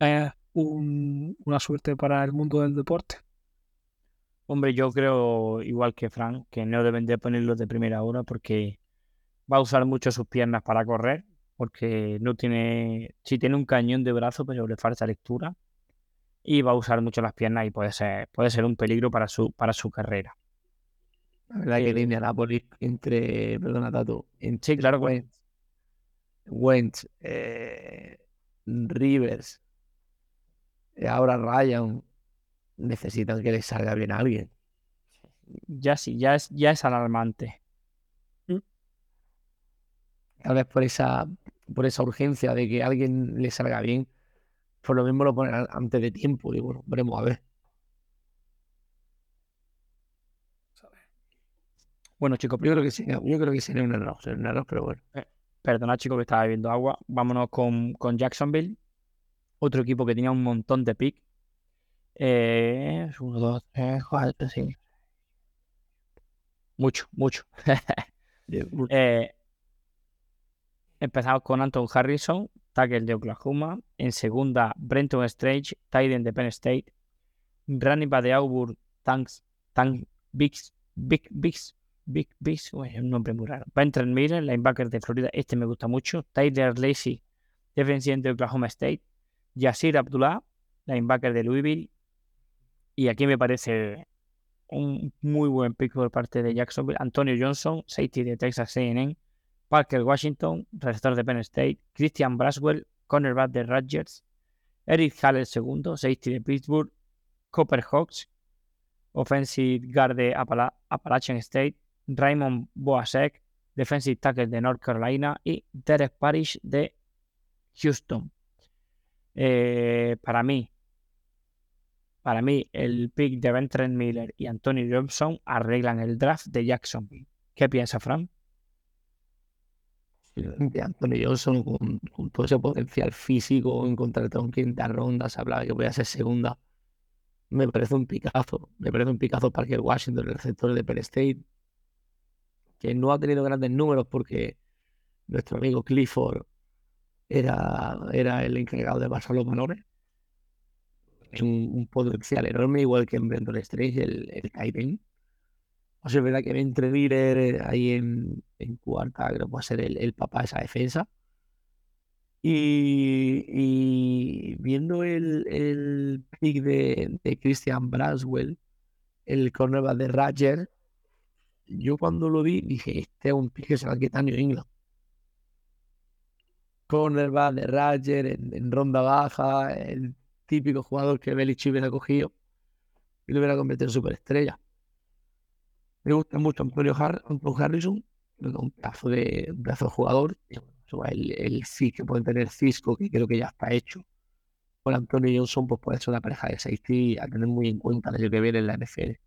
es un- una suerte para el mundo del deporte. Hombre, yo creo, igual que Frank, que no deben de ponerlo de primera hora porque va a usar mucho sus piernas para correr, porque no tiene, sí tiene un cañón de brazo, pero le falta lectura. Y va a usar mucho las piernas y puede ser, puede ser un peligro para su, para su carrera. La verdad que el Eh, Indianapolis entre, perdona, Tato, entre Sí, claro. Wentz, Wentz, eh, Rivers, y ahora Ryan, necesitan que les salga bien a alguien. Ya sí, ya es, ya es alarmante. Tal vez por esa, por esa urgencia de que a alguien le salga bien, por lo mismo lo ponen antes de tiempo. Y bueno, veremos a ver. Bueno, chicos, Yo creo que sería, yo creo que sería un error, sería un error, pero bueno. Perdona, chicos, que estaba bebiendo agua. Vámonos con, con Jacksonville. Otro equipo que tenía un montón de pick. Eh, uno, dos, tres, cuatro, cinco. Mucho, mucho. Eh, empezamos con Anton Harrison, tackle de Oklahoma. En segunda, Brenton Strange, tight end de Penn State. Running back de Auburn, Tanks, Tank Bigs, Big Bigs, Big uy, es un nombre muy raro. Ventrell Miller, linebacker de Florida, este me gusta mucho. Tyler Lacey, defensive de Oklahoma State. Yasir Abdullah, linebacker de Louisville. Y aquí me parece un muy buen pick por parte de Jacksonville. Antonio Johnson, safety de Texas A&M. Parker Washington, receptor de Penn State. Christian Braswell, cornerback de Rutgers. Eric Hall, segundo, safety de Pittsburgh. Copper Hawks, offensive guard de Appala- Appalachian State. Raymond Boasek, defensive tackle de North Carolina. Y Derek Parrish de Houston. Eh, para mí, para mí, el pick de Ben Miller y Antonio Johnson arreglan el draft de Jacksonville. ¿Qué piensa Fran? de Anthony Johnson con, todo ese potencial físico, en en quinta ronda, se hablaba que podía ser segunda. Me parece un picazo, me parece un picazo Parker Washington, el receptor de Penn State, que no ha tenido grandes números porque nuestro amigo Clifford era, era el encargado de pasar los valores. Es un, un potencial enorme, igual que en Brenton Strange, el, el. O sea, es verdad que entre líder ahí en, en cuarta, creo que puede ser el, el papá de esa defensa. Y, y viendo el, el pick de, de Christian Braswell, el cornerback de Roger, yo cuando lo vi dije, este es un pick que se va a quitar New England. Cornerback de Roger en, ronda baja, el típico jugador que Belichick hubiera cogido y lo hubiera convertido en superestrella. Me gusta mucho Antonio Har- Harrison, un pedazo de, un pedazo de jugador. El, el fit que puede tener Cisco, que creo que ya está hecho. Con Antonio Johnson, pues puede ser una pareja de safety a tener muy en cuenta el que viene en la NFL.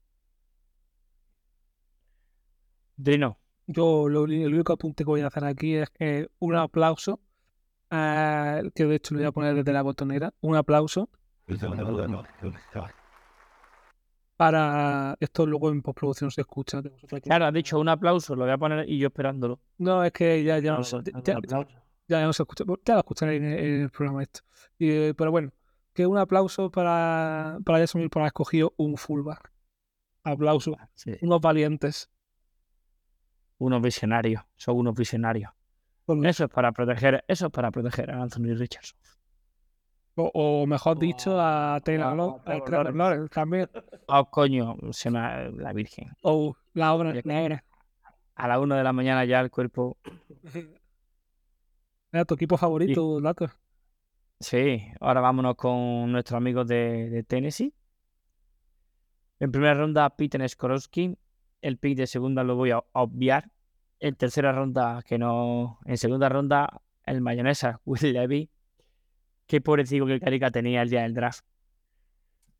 Drino, Yo lo, único apunte que voy a hacer aquí es que un aplauso eh, que de hecho lo voy a poner desde la botonera, un aplauso para esto luego en postproducción se escucha. Claro, has dicho un aplauso, lo voy a poner y yo esperándolo. No, es que ya, ya, no, se- ya- ya no se escucha. Ya lo escucharé en, el- en el programa esto. Y, eh, pero bueno, que un aplauso para, para por haber escogido un fullback. Aplauso. sí. Unos valientes. Unos visionarios, son unos visionarios. Eso es para proteger, eso es para proteger a Anthony Richardson. O, o mejor dicho, a Taylor Lawrence. También. Oh, coño, se me ha- la Virgen. O la obra negra. A las 1 de la mañana ya el cuerpo. Era tu equipo favorito, Lato. Sí, ahora vámonos con nuestros amigos de, de Tennessee. En primera ronda, Peter Skorowski. El pick de segunda lo voy a obviar. En tercera ronda, que no. En segunda ronda, el mayonesa, Will Levy. Qué pobrecito que Carica tenía el día del draft.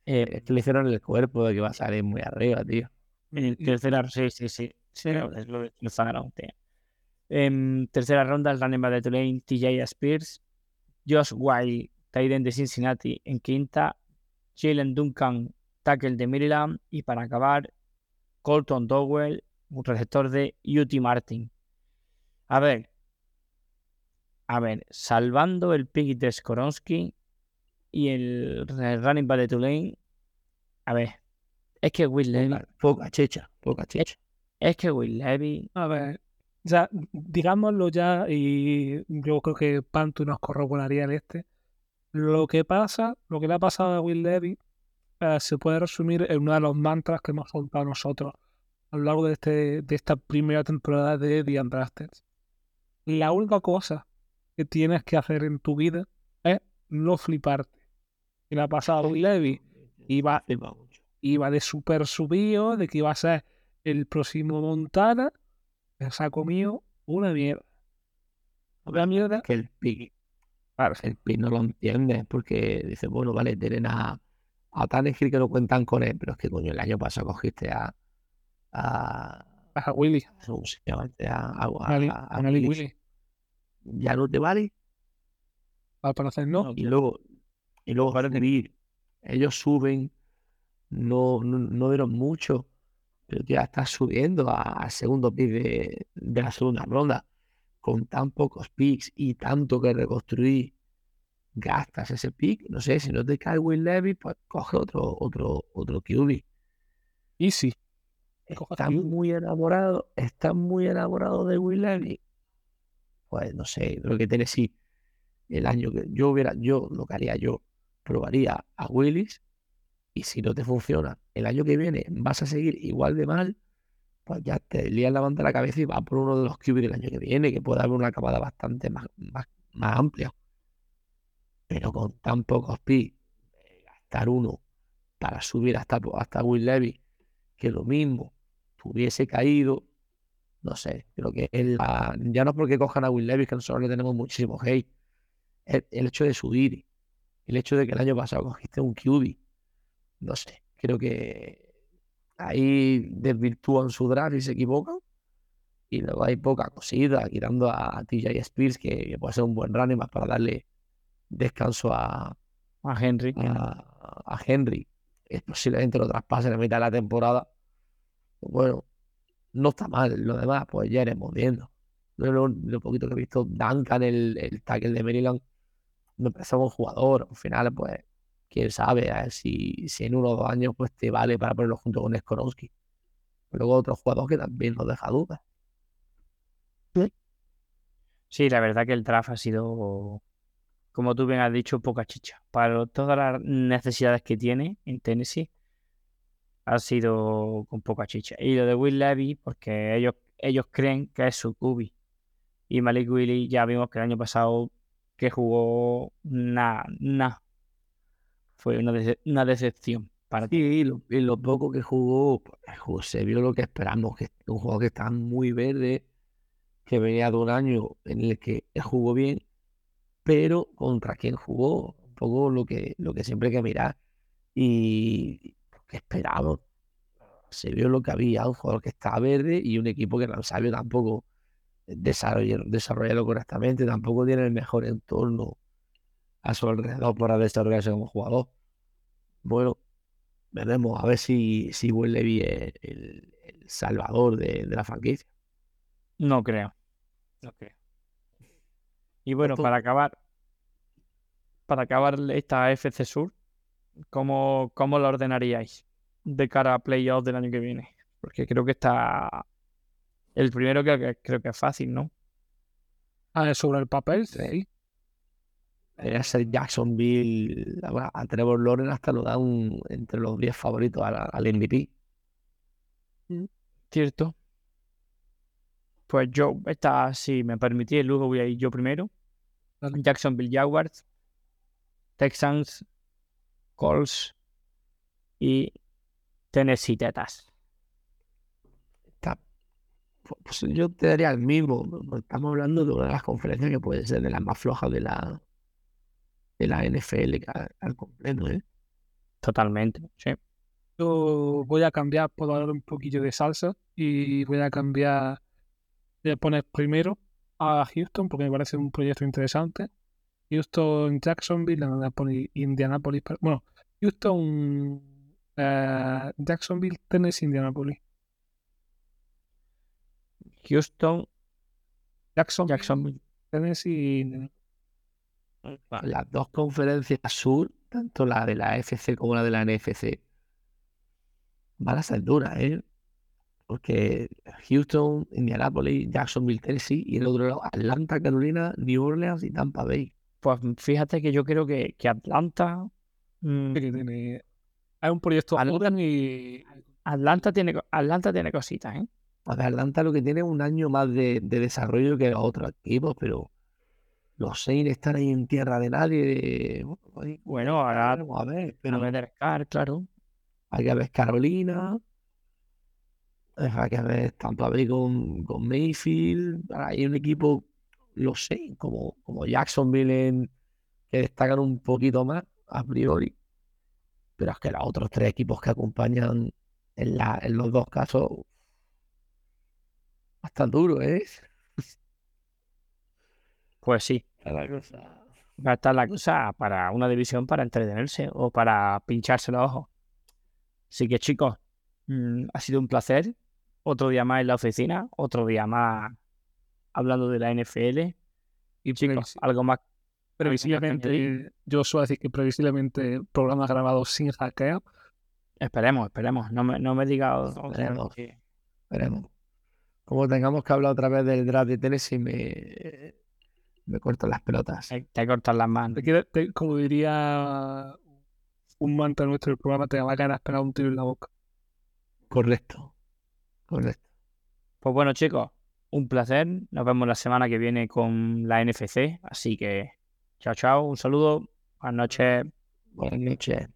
Eh, Es que le hicieron el cuerpo de que va a salir muy arriba, tío. En tercera, sí, sí, sí. sí es lo tío. En tercera ronda, el running back de Tulane, TJ Spears. Josh White, end de Cincinnati. En quinta, Jalen Duncan, tackle de Maryland. Y para acabar, Colton Dowell, un receptor de UT Martin. A ver. A ver, salvando el pick de Skoronsky y el, el running back de Tulane. A ver, es que Will Levy, Poca, chicha, poca chicha. es que Will Levy, A ver, ya, digámoslo ya, y yo creo que Pantu nos corroboraría en este. Lo que pasa, lo que le ha pasado a Will Levy, eh, se puede resumir en uno de los mantras que hemos soltado nosotros a lo largo de, este, de esta primera temporada de The Undrafted. La única cosa que tienes que hacer en tu vida es no fliparte. Y le ha pasado Levy. Iba, iba de súper subido, de que iba a ser el próximo Montana, se ha comido una mierda. Una mierda. Que el pick, el pick no lo entiende porque dice, bueno, vale, tienen a, a Tannehill que no cuentan con él, pero es que coño, el año pasado cogiste a. a. A Willy. ¿Cómo se llama este? A, a, a, A, a- a a. Willy. Ya no te vale. Al parecer no. Y luego, y luego subir. Ellos suben, no, no, no dieron mucho, pero ya estás subiendo a- al segundo pick de, de la segunda ronda. Con tan pocos picks y tanto que reconstruir, gastas ese pick. No sé, si no te cae Will Levy, pues coge otro, otro, otro QB. Easy. Coge Están QB. muy enamorados, están muy enamorados de Will Levy. Pues no sé, creo que Tennessee, el año que yo hubiera, yo lo que haría yo, probaría a Willis y si no te funciona, el año que viene vas a seguir igual de mal, pues ya te lías la manta a la cabeza y vas por uno de los QB del año que viene, que puede haber una acabada bastante más, más, más amplia. Pero con tan pocos picks, eh, gastar uno para subir hasta, hasta Will Levy, que lo mismo hubiese caído, no sé, creo que el, la- ya no es porque cojan a Will Levis, que nosotros le tenemos muchísimo hate, el, hecho de subir, el hecho de que el año pasado cogiste un QB, no sé, creo que ahí desvirtúan su draft y se equivocan, y luego hay poca cosita, quitando a, TJ Spears, que, que puede ser un buen running más para darle descanso a, a Henry. a, a Henry, es posiblemente lo traspase en la mitad de la temporada. Bueno, no está mal. Lo demás, pues ya iremos viendo. Lo, lo poquito que he visto, Duncan, el, el tackle de Maryland, me parece un jugador. Al final, pues, quién sabe, a ver si, si en uno o dos años pues te vale para ponerlo junto con Skorowski. Luego otro jugador que también nos deja dudas. Sí, la verdad que el draft ha sido, como tú bien has dicho, poca chicha. Para todas las necesidades que tiene en Tennessee, ha sido con poca chicha. Y lo de Will Levy, porque ellos, ellos creen que es su cubi. Y Malik Willy ya vimos que el año pasado que jugó nada, nada. Fue una, dece- una decepción para ti. Y lo, y lo poco que jugó, pues, se vio lo que esperamos, que un jugador que está muy verde, que venía de un año en el que jugó bien, pero contra quién jugó, un poco lo que, lo que siempre hay que mirar. Y que esperamos. Se vio lo que había, un jugador que está verde y un equipo que no sabio tampoco desarrollado correctamente, tampoco tiene el mejor entorno a su alrededor para desarrollarse como jugador. Bueno, veremos a ver si, si es el, el salvador de, de la franquicia. No creo. No creo. Y bueno, para acabar, para acabar esta FC Sur, ¿cómo, cómo la ordenaríais de cara a playoffs del año que viene? Porque creo que está. El primero que, creo que es fácil, ¿no? Ah, sobre el papel, Sí. Debería ser Jacksonville. A a Trevor Lawrence hasta lo dan entre los 10 favoritos al, al MVP. ¿Cierto? Pues yo, esta, si me permitís, luego voy a ir yo primero. Jacksonville Jaguars, Texans, Colts y Tennessee Tetas. Pues yo te daría el mismo. Estamos hablando de una de las conferencias que puede ser de las más flojas de la, de la NFL al completo, ¿eh? Totalmente, sí. Yo voy a cambiar, puedo dar un poquillo de salsa y voy a cambiar, voy a poner primero a Houston porque me parece un proyecto interesante. Houston, Jacksonville, Indianapolis, bueno, Houston, eh, Jacksonville, Tennessee, Indianapolis. Houston, Jacksonville, Jacksonville. Tennessee, Indianapolis. Las dos conferencias sur, tanto la de la FC como la de la NFC, van a ser duras, ¿eh? Porque Houston, Indianapolis, Jacksonville, Tennessee y el otro lado Atlanta, Carolina, New Orleans y Tampa Bay. Pues fíjate que yo creo que, que Atlanta. mm, que tiene, hay un proyecto joven y Atlanta tiene, Atlanta tiene cositas, ¿eh? A ver, Atlanta lo que tiene es un año más de, de desarrollo que los otros equipos, pero los Saints están ahí en tierra de nadie. de- bueno, Bueno, ahora veremos a ver, pero pero meter Scar, claro. hay que ver Carolina, hay que ver Tampa Bay con, con Mayfield. Hay un equipo, los Saints, como, como Jacksonville, en- que destacan un poquito más a priori. Pero es que los otros tres equipos que acompañan en, la, en los dos casos, bastante duro, ¿eh? Pues sí. Está la cosa. Va a estar la cosa para una división para entretenerse o para pincharse los ojos. Así que chicos, mm, ha sido un placer. Otro día más en la oficina, otro día más hablando de la NFL. y Chicos, algo más. previsiblemente, yo suelo decir que previsiblemente programa grabado sin hackeo. Esperemos, esperemos. No me, no me digas. Esperemos. Veremos. Como tengamos que hablar otra vez del draft de Tennessee, me, me corto las pelotas. Te cortan las manos. Te te- como diría un mantra nuestro del programa, te da ganas de esperar un tiro en la boca. Correcto. Correcto. Pues bueno, chicos, un placer. Nos vemos la semana que viene con la NFC. Así que, chao, chao. Un saludo. Buenas noches. Buenas noches.